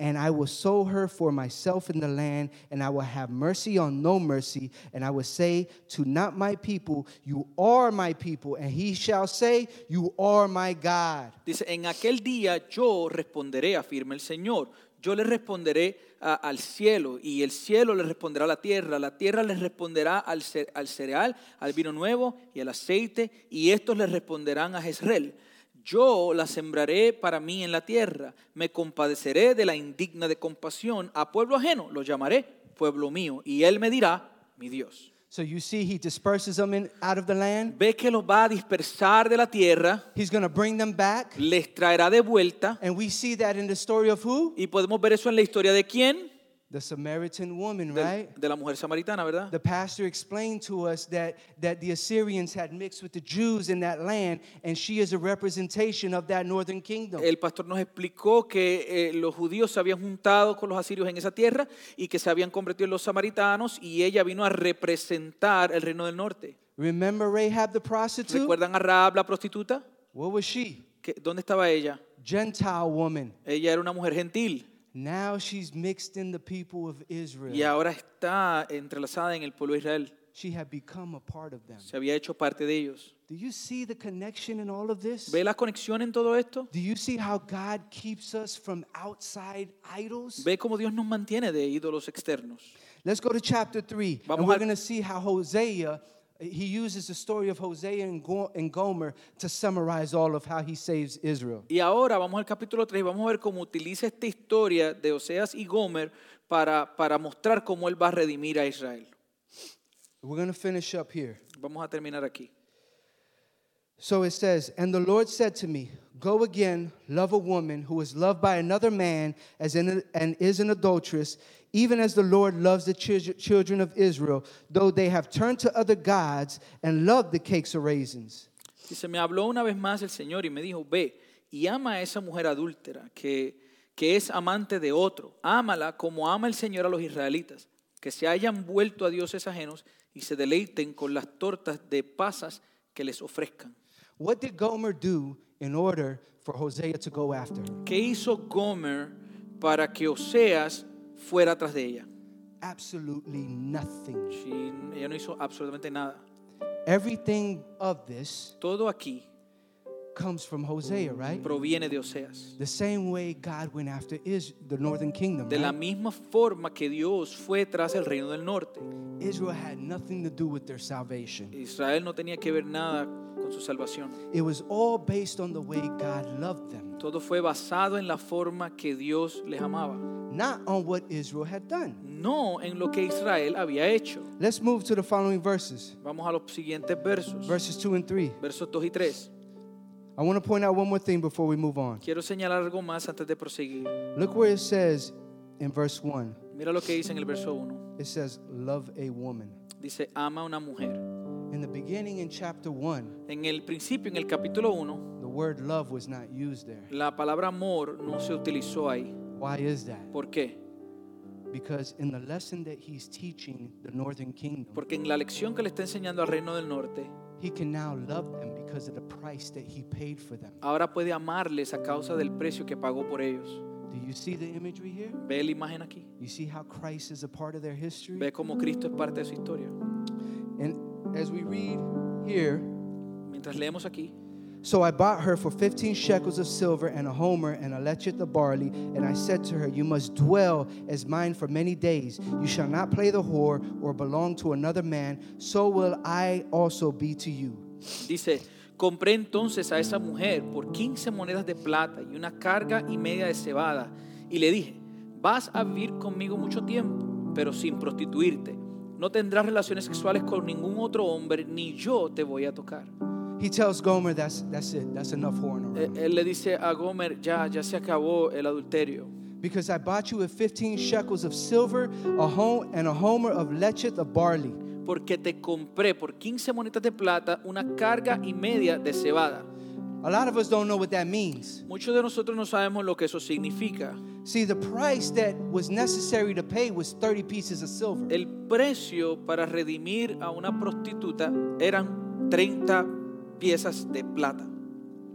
And I will sow her for myself in the land, and I will have mercy on no mercy. And I will say to not my people, You are my people. And he shall say, You are my God. Dice, en aquel día yo responderé, afirma el Señor. Yo le responderé a- al cielo y el cielo le responderá a la tierra. La tierra le responderá al, al cereal, al vino nuevo y al aceite y estos le responderán a Jezreel. Yo la sembraré para mí en la tierra. Me compadeceré de la indigna de compasión. A pueblo ajeno lo llamaré pueblo mío y él me dirá mi Dios. So you see, he disperses them in, out of the land. Ve que los va a dispersar de la tierra, He's going to bring them back. les traerá de vuelta And we see that in the story of who? Y podemos ver eso en la historia de quién? The Samaritan woman, Del- right? de la mujer samaritana, ¿verdad? The pastor explained to us that, that the Assyrians had mixed with the Jews in that land, and she is a representation of that northern kingdom. El pastor nos explicó que eh, los judíos se habían juntado con los asirios en esa tierra y que se habían convertido en los samaritanos y ella vino a representar el reino del norte. Remember Rahab the prostitute? ¿Recuerdan a Rahab la prostituta? What was she? ¿Qué- ¿Dónde estaba ella? Gentile woman. Ella era una mujer gentil Now she's mixed in the people of Israel. y ahora está entrelazada en el pueblo de Israel. She had become a part of them. Se había hecho parte de ellos. Do you see the connection in all of this? ¿Ve la conexión en todo esto? Do you see how God keeps us from outside idols? ¿Ve cómo Dios nos mantiene de ídolos externos? Let's go to chapter 3. Vamos and we're going to see how Hosea, he uses the story of Hosea and, Gomer to summarize all of how he saves Israel. Y ahora vamos al capítulo 3 y vamos a ver cómo utiliza esta historia de Oseas y Gomer para, para mostrar cómo él va a redimir a Israel. We're going to finish up here. Vamos a terminar aquí. So it says, And the Lord said to me, Go again, love a woman who is loved by another man as in and is an adulteress, even as the Lord loves the chil- children of Israel, though they have turned to other gods and loved the cakes of raisins. Dice, me habló una vez más el Señor y me dijo, ve y ama a esa mujer adúltera que, que es amante de otro. Ámala como ama el Señor a los israelitas, que se hayan vuelto a dioses ajenos y se deleiten con las tortas de pasas que les ofrezcan. What did Gomer do in order for Hosea to go after? ¿Qué hizo Gomer para que Oseas fuera tras de ella? absolutely nothing. Sí, ella no hizo absolutamente nada. Everything of this Todo aquí comes from Hosea, right? proviene de Oseas. The same way God went after is the northern kingdom. De la right? misma forma que Dios fue tras el reino del norte. Israel had nothing to do with their salvation. Israel no tenía que ver nada con su salvación. It was all based on the way God loved them, Todo fue basado en la forma que Dios les amaba, not on what Israel had done. no en lo que Israel había hecho. Let's move to the following verses, Vamos a los siguientes versos, verses 2 and 3. versos 2 y 3. I want to point out one more thing before we move on. Quiero señalar algo más antes de proseguir. Look where it says in verse 1 Mira lo que dice en el verso 1. it says, Love a woman. Dice, ama una mujer. In the beginning, in chapter 1, En el principio, en el capítulo 1, the word love was not used there. la palabra amor no se utilizó ahí. Why is that? ¿Por qué? Because in the lesson that he's teaching the northern kingdom, Porque en la lección que le está enseñando al reino del norte, he can now love them because of the price that he paid for them. ahora puede amarles a causa del precio que pagó por ellos. Do you see the imagery here? ¿Ve la imagen aquí? You see how Christ is a part of their history? ¿Ve cómo Cristo es parte de su historia? And as we read here, Mientras leemos aquí, so I bought her for 15 shekels of silver and a homer and a lethech of barley. And I said to her, You must dwell as mine for many days. You shall not play the whore or belong to another man. So will I also be to you. dice, compré entonces a esa mujer por 15 monedas de plata y una carga y media de cebada. Y le dije, vas a vivir conmigo mucho tiempo, pero sin prostituirte. No tendrás relaciones sexuales con ningún otro hombre, ni yo te voy a tocar. He tells Gomer, That's, that's it. That's enough whoring around. Él le dice a Gomer, ya, ya se acabó el adulterio. Because I bought you with 15 shekels of silver a home, and a homer of lechet of barley. Porque te compré por 15 monedas de plata una carga y media de cebada. A lot of us don't know what that means. Muchos de nosotros no sabemos lo que eso significa. See, the price that was necessary to pay was 30 pieces of silver. El precio para redimir a una prostituta eran 30 piezas de plata.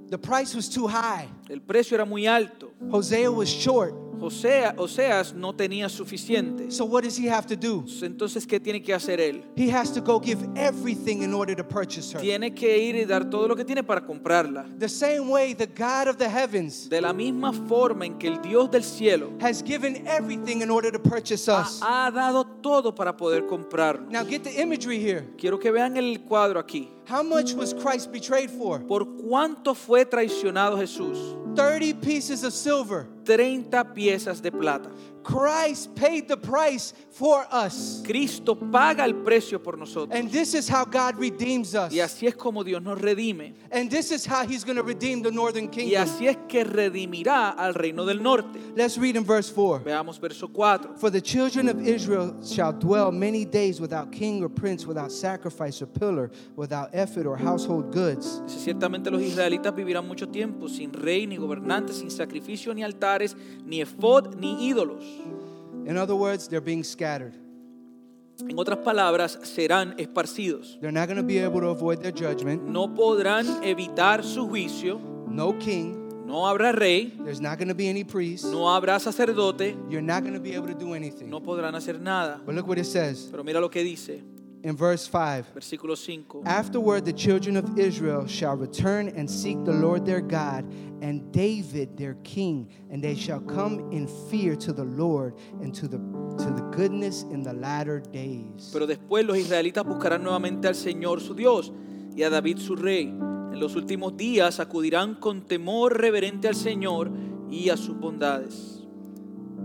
The price was too high. El precio era muy alto. Hosea was short. Osea, Oseas no tenía suficiente. So what does he have to do? Entonces, ¿qué tiene que hacer él? He has to go give everything in order to purchase her. Tiene que ir y dar todo lo que tiene para comprarla. The same way the God of the heavens De la misma forma en que el Dios del cielo has given everything in order to purchase us. ha, ha dado todo para poder comprarlo. Now get the imagery here. Quiero que vean el cuadro aquí. How much was Christ betrayed for? ¿Por cuánto fue traicionado Jesús? 30 pieces of silver. 30 piezas de plata. Christ paid the price for us. Cristo paga el precio por nosotros. And this is how God redeems us. Y así es como Dios nos redime. And this is how he's going to redeem the northern Y kingdom. así es que redimirá al reino del norte. Let's read in verse 4. Veamos verso 4. For the children of Israel shall dwell many days without king or prince, without sacrifice or pillar, without effort or household goods. Dice, ciertamente los israelitas vivirán mucho tiempo sin rey, ni gobernante, sin sacrificio, ni altares, ni efod, ni ídolos. In other words, they're being scattered. En otras palabras, serán esparcidos. They're not going to be able to avoid their judgment. No podrán evitar su juicio. No king. No habrá rey. There's not going to be any priest. No habrá sacerdote. You're not going to be able to do anything. No podrán hacer nada. But look what it says Pero mira lo que dice, in verse 5. versículo 5. Afterward, the children of Israel shall return and seek the Lord their God and David their king, and they shall come in fear to the Lord and to the to the goodness in the latter days. Pero después los israelitas buscarán nuevamente al Señor su Dios y a David su rey. En los últimos días acudirán con temor reverente al Señor y a sus bondades.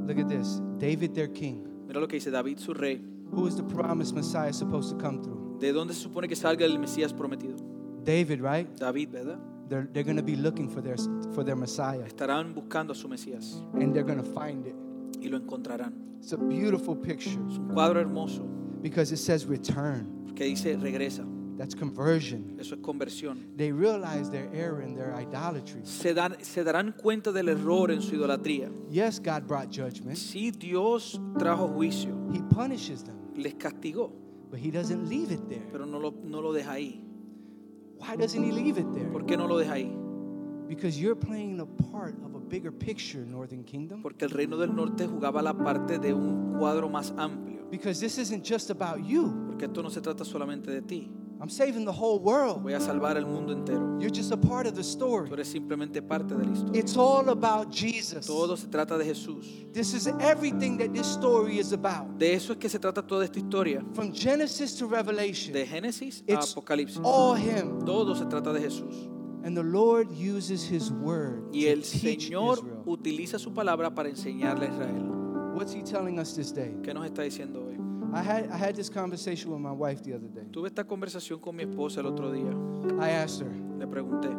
Look at this. David their king. Mira lo que dice David su rey. Who is the promised Messiah supposed to come through? ¿De dónde se supone que salga el Mesías prometido? David, right? David, ¿verdad? They're, they're going to be looking for their for their Messiah Estarán buscando a su Mesías and they're going to find it. y lo encontrarán. It's a beautiful picture Es un cuadro hermoso because it says return. que dice regresa. That's conversion. Eso es conversión. They realize their error and their idolatry. Se, dan, se darán cuenta del error en su idolatría. Yes, God brought judgment. Si Dios trajo juicio, He punishes them, les castigó, but He doesn't leave it there. pero no lo, no lo deja ahí. Why doesn't He leave it there? ¿Por qué no lo deja ahí? Because you're playing a part of a bigger picture, Northern Kingdom. Porque el reino del norte jugaba la parte de un cuadro más amplio. Because this isn't just about you. Porque esto no se trata solamente de ti. I'm saving the whole world. Voy a salvar el mundo entero. You're just a part of the story. Tú eres simplemente parte de la historia. It's all about Jesus. Todo se trata de Jesús. This is everything that this story is about. De eso es que se trata toda esta historia. From Genesis to Revelation, De Génesis a it's Apocalipsis. all Him. Todo se trata de Jesús. And the Lord uses His word Y to el teach Señor Israel. utiliza su palabra para enseñarle a Israel. What's He telling us this day? ¿Qué nos está diciendo hoy? I had, I had this conversation with my wife the other day. Tuve esta conversación con mi esposa el otro día. I asked her, Le pregunté,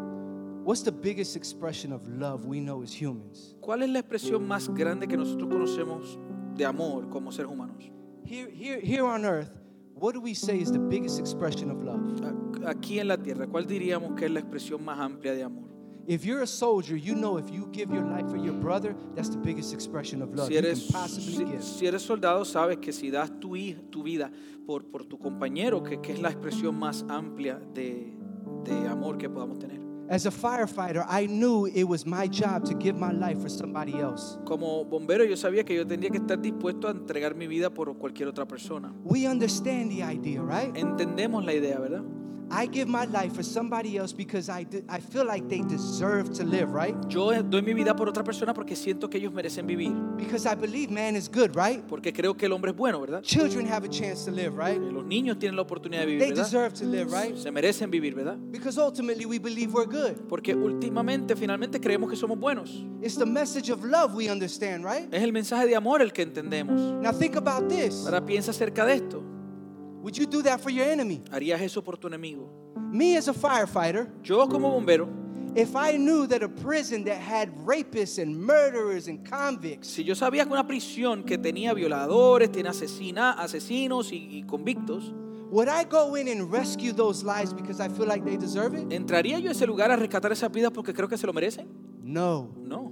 What's the biggest expression of love we know as humans? ¿cuál es la expresión más grande que nosotros conocemos de amor como seres humanos? Here, here, here on earth, what do we say is the biggest expression of love? Aquí en la tierra, ¿cuál diríamos que es la expresión más amplia de amor? If you're a soldier, you know if you give your life for your brother, that's the biggest expression of love Si you eres, can possibly si, give. si eres soldado, sabes que si das tu, vida por, por tu compañero, que, que es la expresión más amplia de, de amor que podamos tener. As a firefighter, I knew it was my job to give my life for somebody else. Como bombero, yo sabía que yo tendría que estar dispuesto a entregar mi vida por cualquier otra persona. We understand the idea, right? Entendemos la idea, ¿verdad? I give my life for somebody else because I, I feel like they deserve to live, right? Yo doy mi vida por otra persona porque siento que ellos merecen vivir. Because I believe man is good, right? Porque creo que el hombre es bueno, ¿verdad? Children have a chance to live, right? Los niños tienen la oportunidad de vivir, They ¿verdad? deserve to live, right? Se merecen vivir, ¿verdad? Because ultimately we believe we're good. Porque últimamente, finalmente creemos que somos buenos. It's the message of love we understand, right? Es el mensaje de amor el que entendemos. Now think about this. Ahora piensa acerca de esto. Would you do that for your enemy? ¿Harías eso por tu enemigo? Me as a firefighter, Yo como bombero, if I knew that a prison that had rapists and murderers and convicts si yo sabía que una prisión que tenía violadores, tiene asesina, asesinos y, y convictos, Would I go in and rescue those lives because I feel like they deserve it? ¿entraría yo a ese lugar a rescatar esas vidas porque creo que se lo merecen? No. No.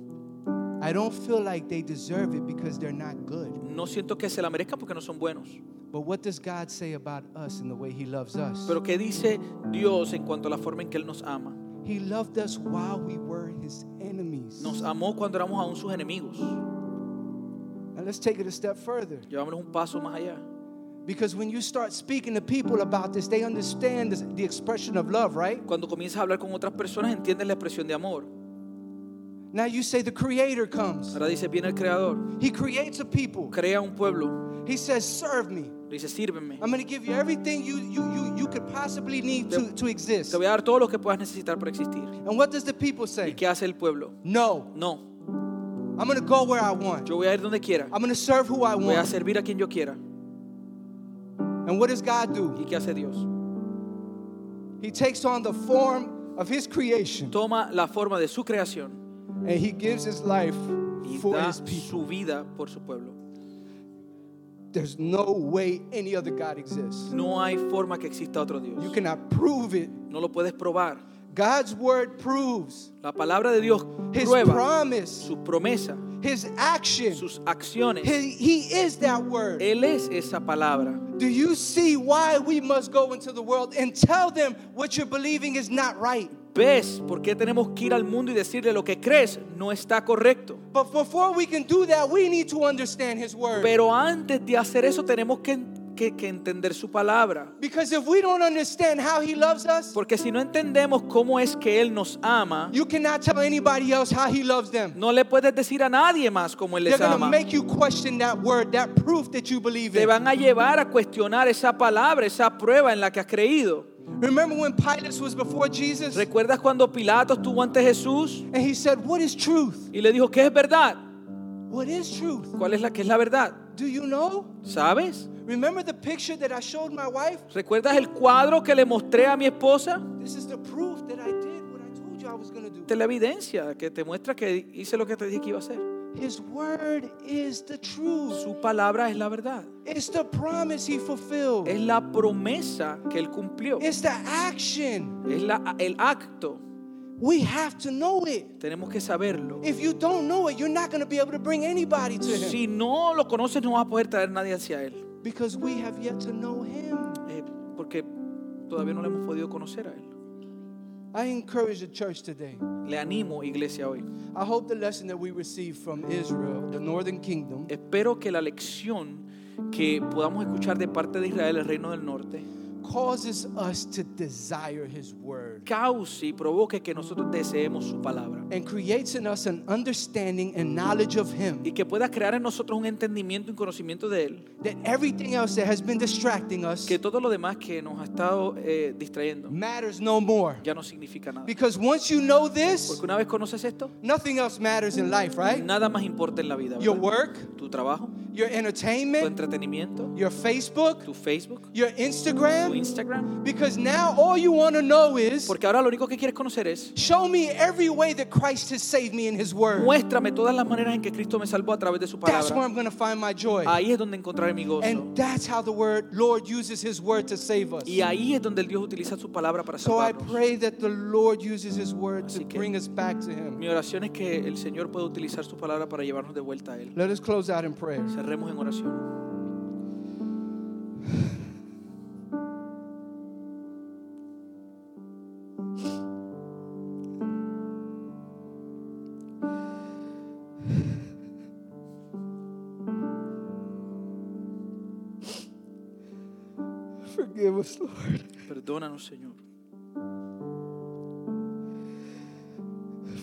I don't feel like they deserve it because they're not good. No siento que se la merezcan porque no son buenos. But what does God say about us and the way He loves us? Pero ¿qué dice Dios en cuanto a la forma en que Él nos ama? He loved us while we were His enemies. Nos amó cuando éramos aún sus enemigos. Now let's take it a step further. Llevámonos un paso más allá. Because when you start speaking to people about this, they understand the expression of love, right? Cuando comienzas a hablar con otras personas, entiendes la expresión de amor. Now you say the Creator comes. Ahora dice, viene el Creador, He creates a people. crea un pueblo, He says, Serve me. dice, sírveme. I'm going to give you everything you, you, you, you could possibly need to, to exist. Te voy a dar todo lo que puedas necesitar para existir. And what does the people say? ¿Y qué hace el pueblo? No. No, I'm going to go where I want. yo voy a ir donde quiera. I'm going to serve who I want. Voy a servir a quien yo quiera. And what does God do? ¿Y qué hace Dios? He takes on the form of His creation Toma la forma de su creación and He gives His life y for da His people. su vida por su pueblo. There's no way any other God exists. No hay forma que exista otro Dios. You cannot prove it. No lo puedes probar. God's word proves La palabra de Dios His prueba promise, su promesa, His action. sus acciones. He, he is that word. Él es esa palabra. Do you see why we must go into the world and tell them what you're believing is not right? ¿Ves por qué tenemos que ir al mundo y decirle lo que crees no está correcto? But before we can do that, we need to understand His word. Pero antes de hacer eso tenemos que, que- que entender su palabra. Because if we don't understand how He loves us, Porque si no entendemos cómo es que Él nos ama, you cannot tell anybody else how He loves them. no le puedes decir a nadie más cómo Él They're les ama. make you question that word, that proof that you believe Te van a llevar a cuestionar esa palabra, esa prueba en la que has creído. Remember when Pilate was before Jesus ¿Recuerdas cuando Pilato estuvo ante Jesús and he said, What is truth? y le dijo, ¿qué es verdad? What is truth? ¿Cuál es la que es la verdad? Do you know? ¿Sabes? Remember the picture that I showed my wife? ¿Recuerdas el cuadro que le mostré a mi esposa? This is the proof that I did what I told you I was going to do. Esta es la evidencia que te muestra que hice lo que te dije que iba a hacer. His word is the truth. Su palabra es la verdad. It's the promise he fulfilled. Es la promesa que él cumplió. It's the action. Es la, el acto. We have to know it. Tenemos que saberlo. If you don't know it, you're not going to be able to bring anybody to him Si no lo conoces, no vas a poder traer nadie hacia él. because we have yet to know him. Eh, porque todavía no le hemos podido conocer a él. I encourage the church today. Le animo, iglesia, hoy. I hope the lesson that we received from Israel, the northern kingdom, Espero que la lección que podamos escuchar de parte de Israel, el reino del norte, causes us to desire his word cause y provoque que nosotros deseemos su palabra. and creates in us an understanding and knowledge of him Y que pueda crear en nosotros un entendimiento y conocimiento de Él. that everything else that has been distracting us Que todo lo demás que nos ha estado eh, distrayendo matters no more. ya no significa nada. Because once you know this, Porque una vez conoces esto, nothing else matters in life, right? nada más importa en la vida. Your work, Tu trabajo, your entertainment, tu entretenimiento, your Facebook, tu Facebook, your tu Instagram. Because now all you want to know is Porque ahora lo único que quieres conocer es show me every way that Christ has saved me in his word. muéstrame todas las maneras en que Cristo me salvó a través de su That's where palabra. I'm going to find my joy. Ahí es donde encontraré mi gozo. And that's how the word Lord uses his word to save us. Y ahí es donde el Dios utiliza su palabra para So I salvarnos. pray that the Lord uses his word to Así que- bring us back to him. Mi oración es que el Señor pueda utilizar su palabra para llevarnos de vuelta a Él. Let us close out in prayer. Cerremos en oración. Forgive us, Lord. Perdónanos, Señor.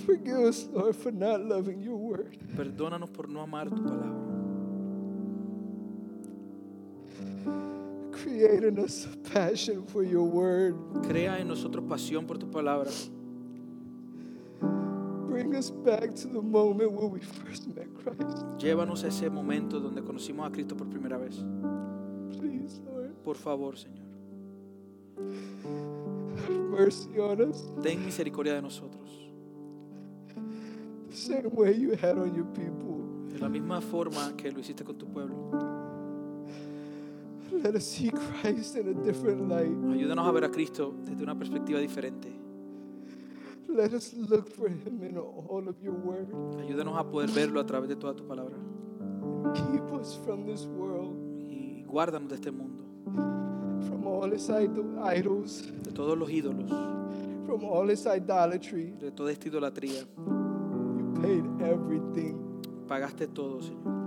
Forgive us, Lord, for not loving your word. Perdónanos por no amar tu palabra. Create in us a passion for your word. Crea en nosotros pasión por tu palabra. Bring us back to the moment when we first met Christ. Llévanos a ese momento donde conocimos a Cristo por primera vez. Please, Lord, Por favor, Señor. Ten misericordia de nosotros. the same way you had on your people. De la misma forma que lo hiciste con tu pueblo. Let us see Christ in a different light. Ayúdanos a ver a Cristo desde una perspectiva diferente. Let us look for him in all of your word. Ayúdanos a poder verlo a través de toda tu palabra. Keep us from this world, Y guárdanos de este mundo, from all its idol- idols, de todos los ídolos, from all its idolatry. de toda esta idolatría. You paid everything. Pagaste todo, Señor.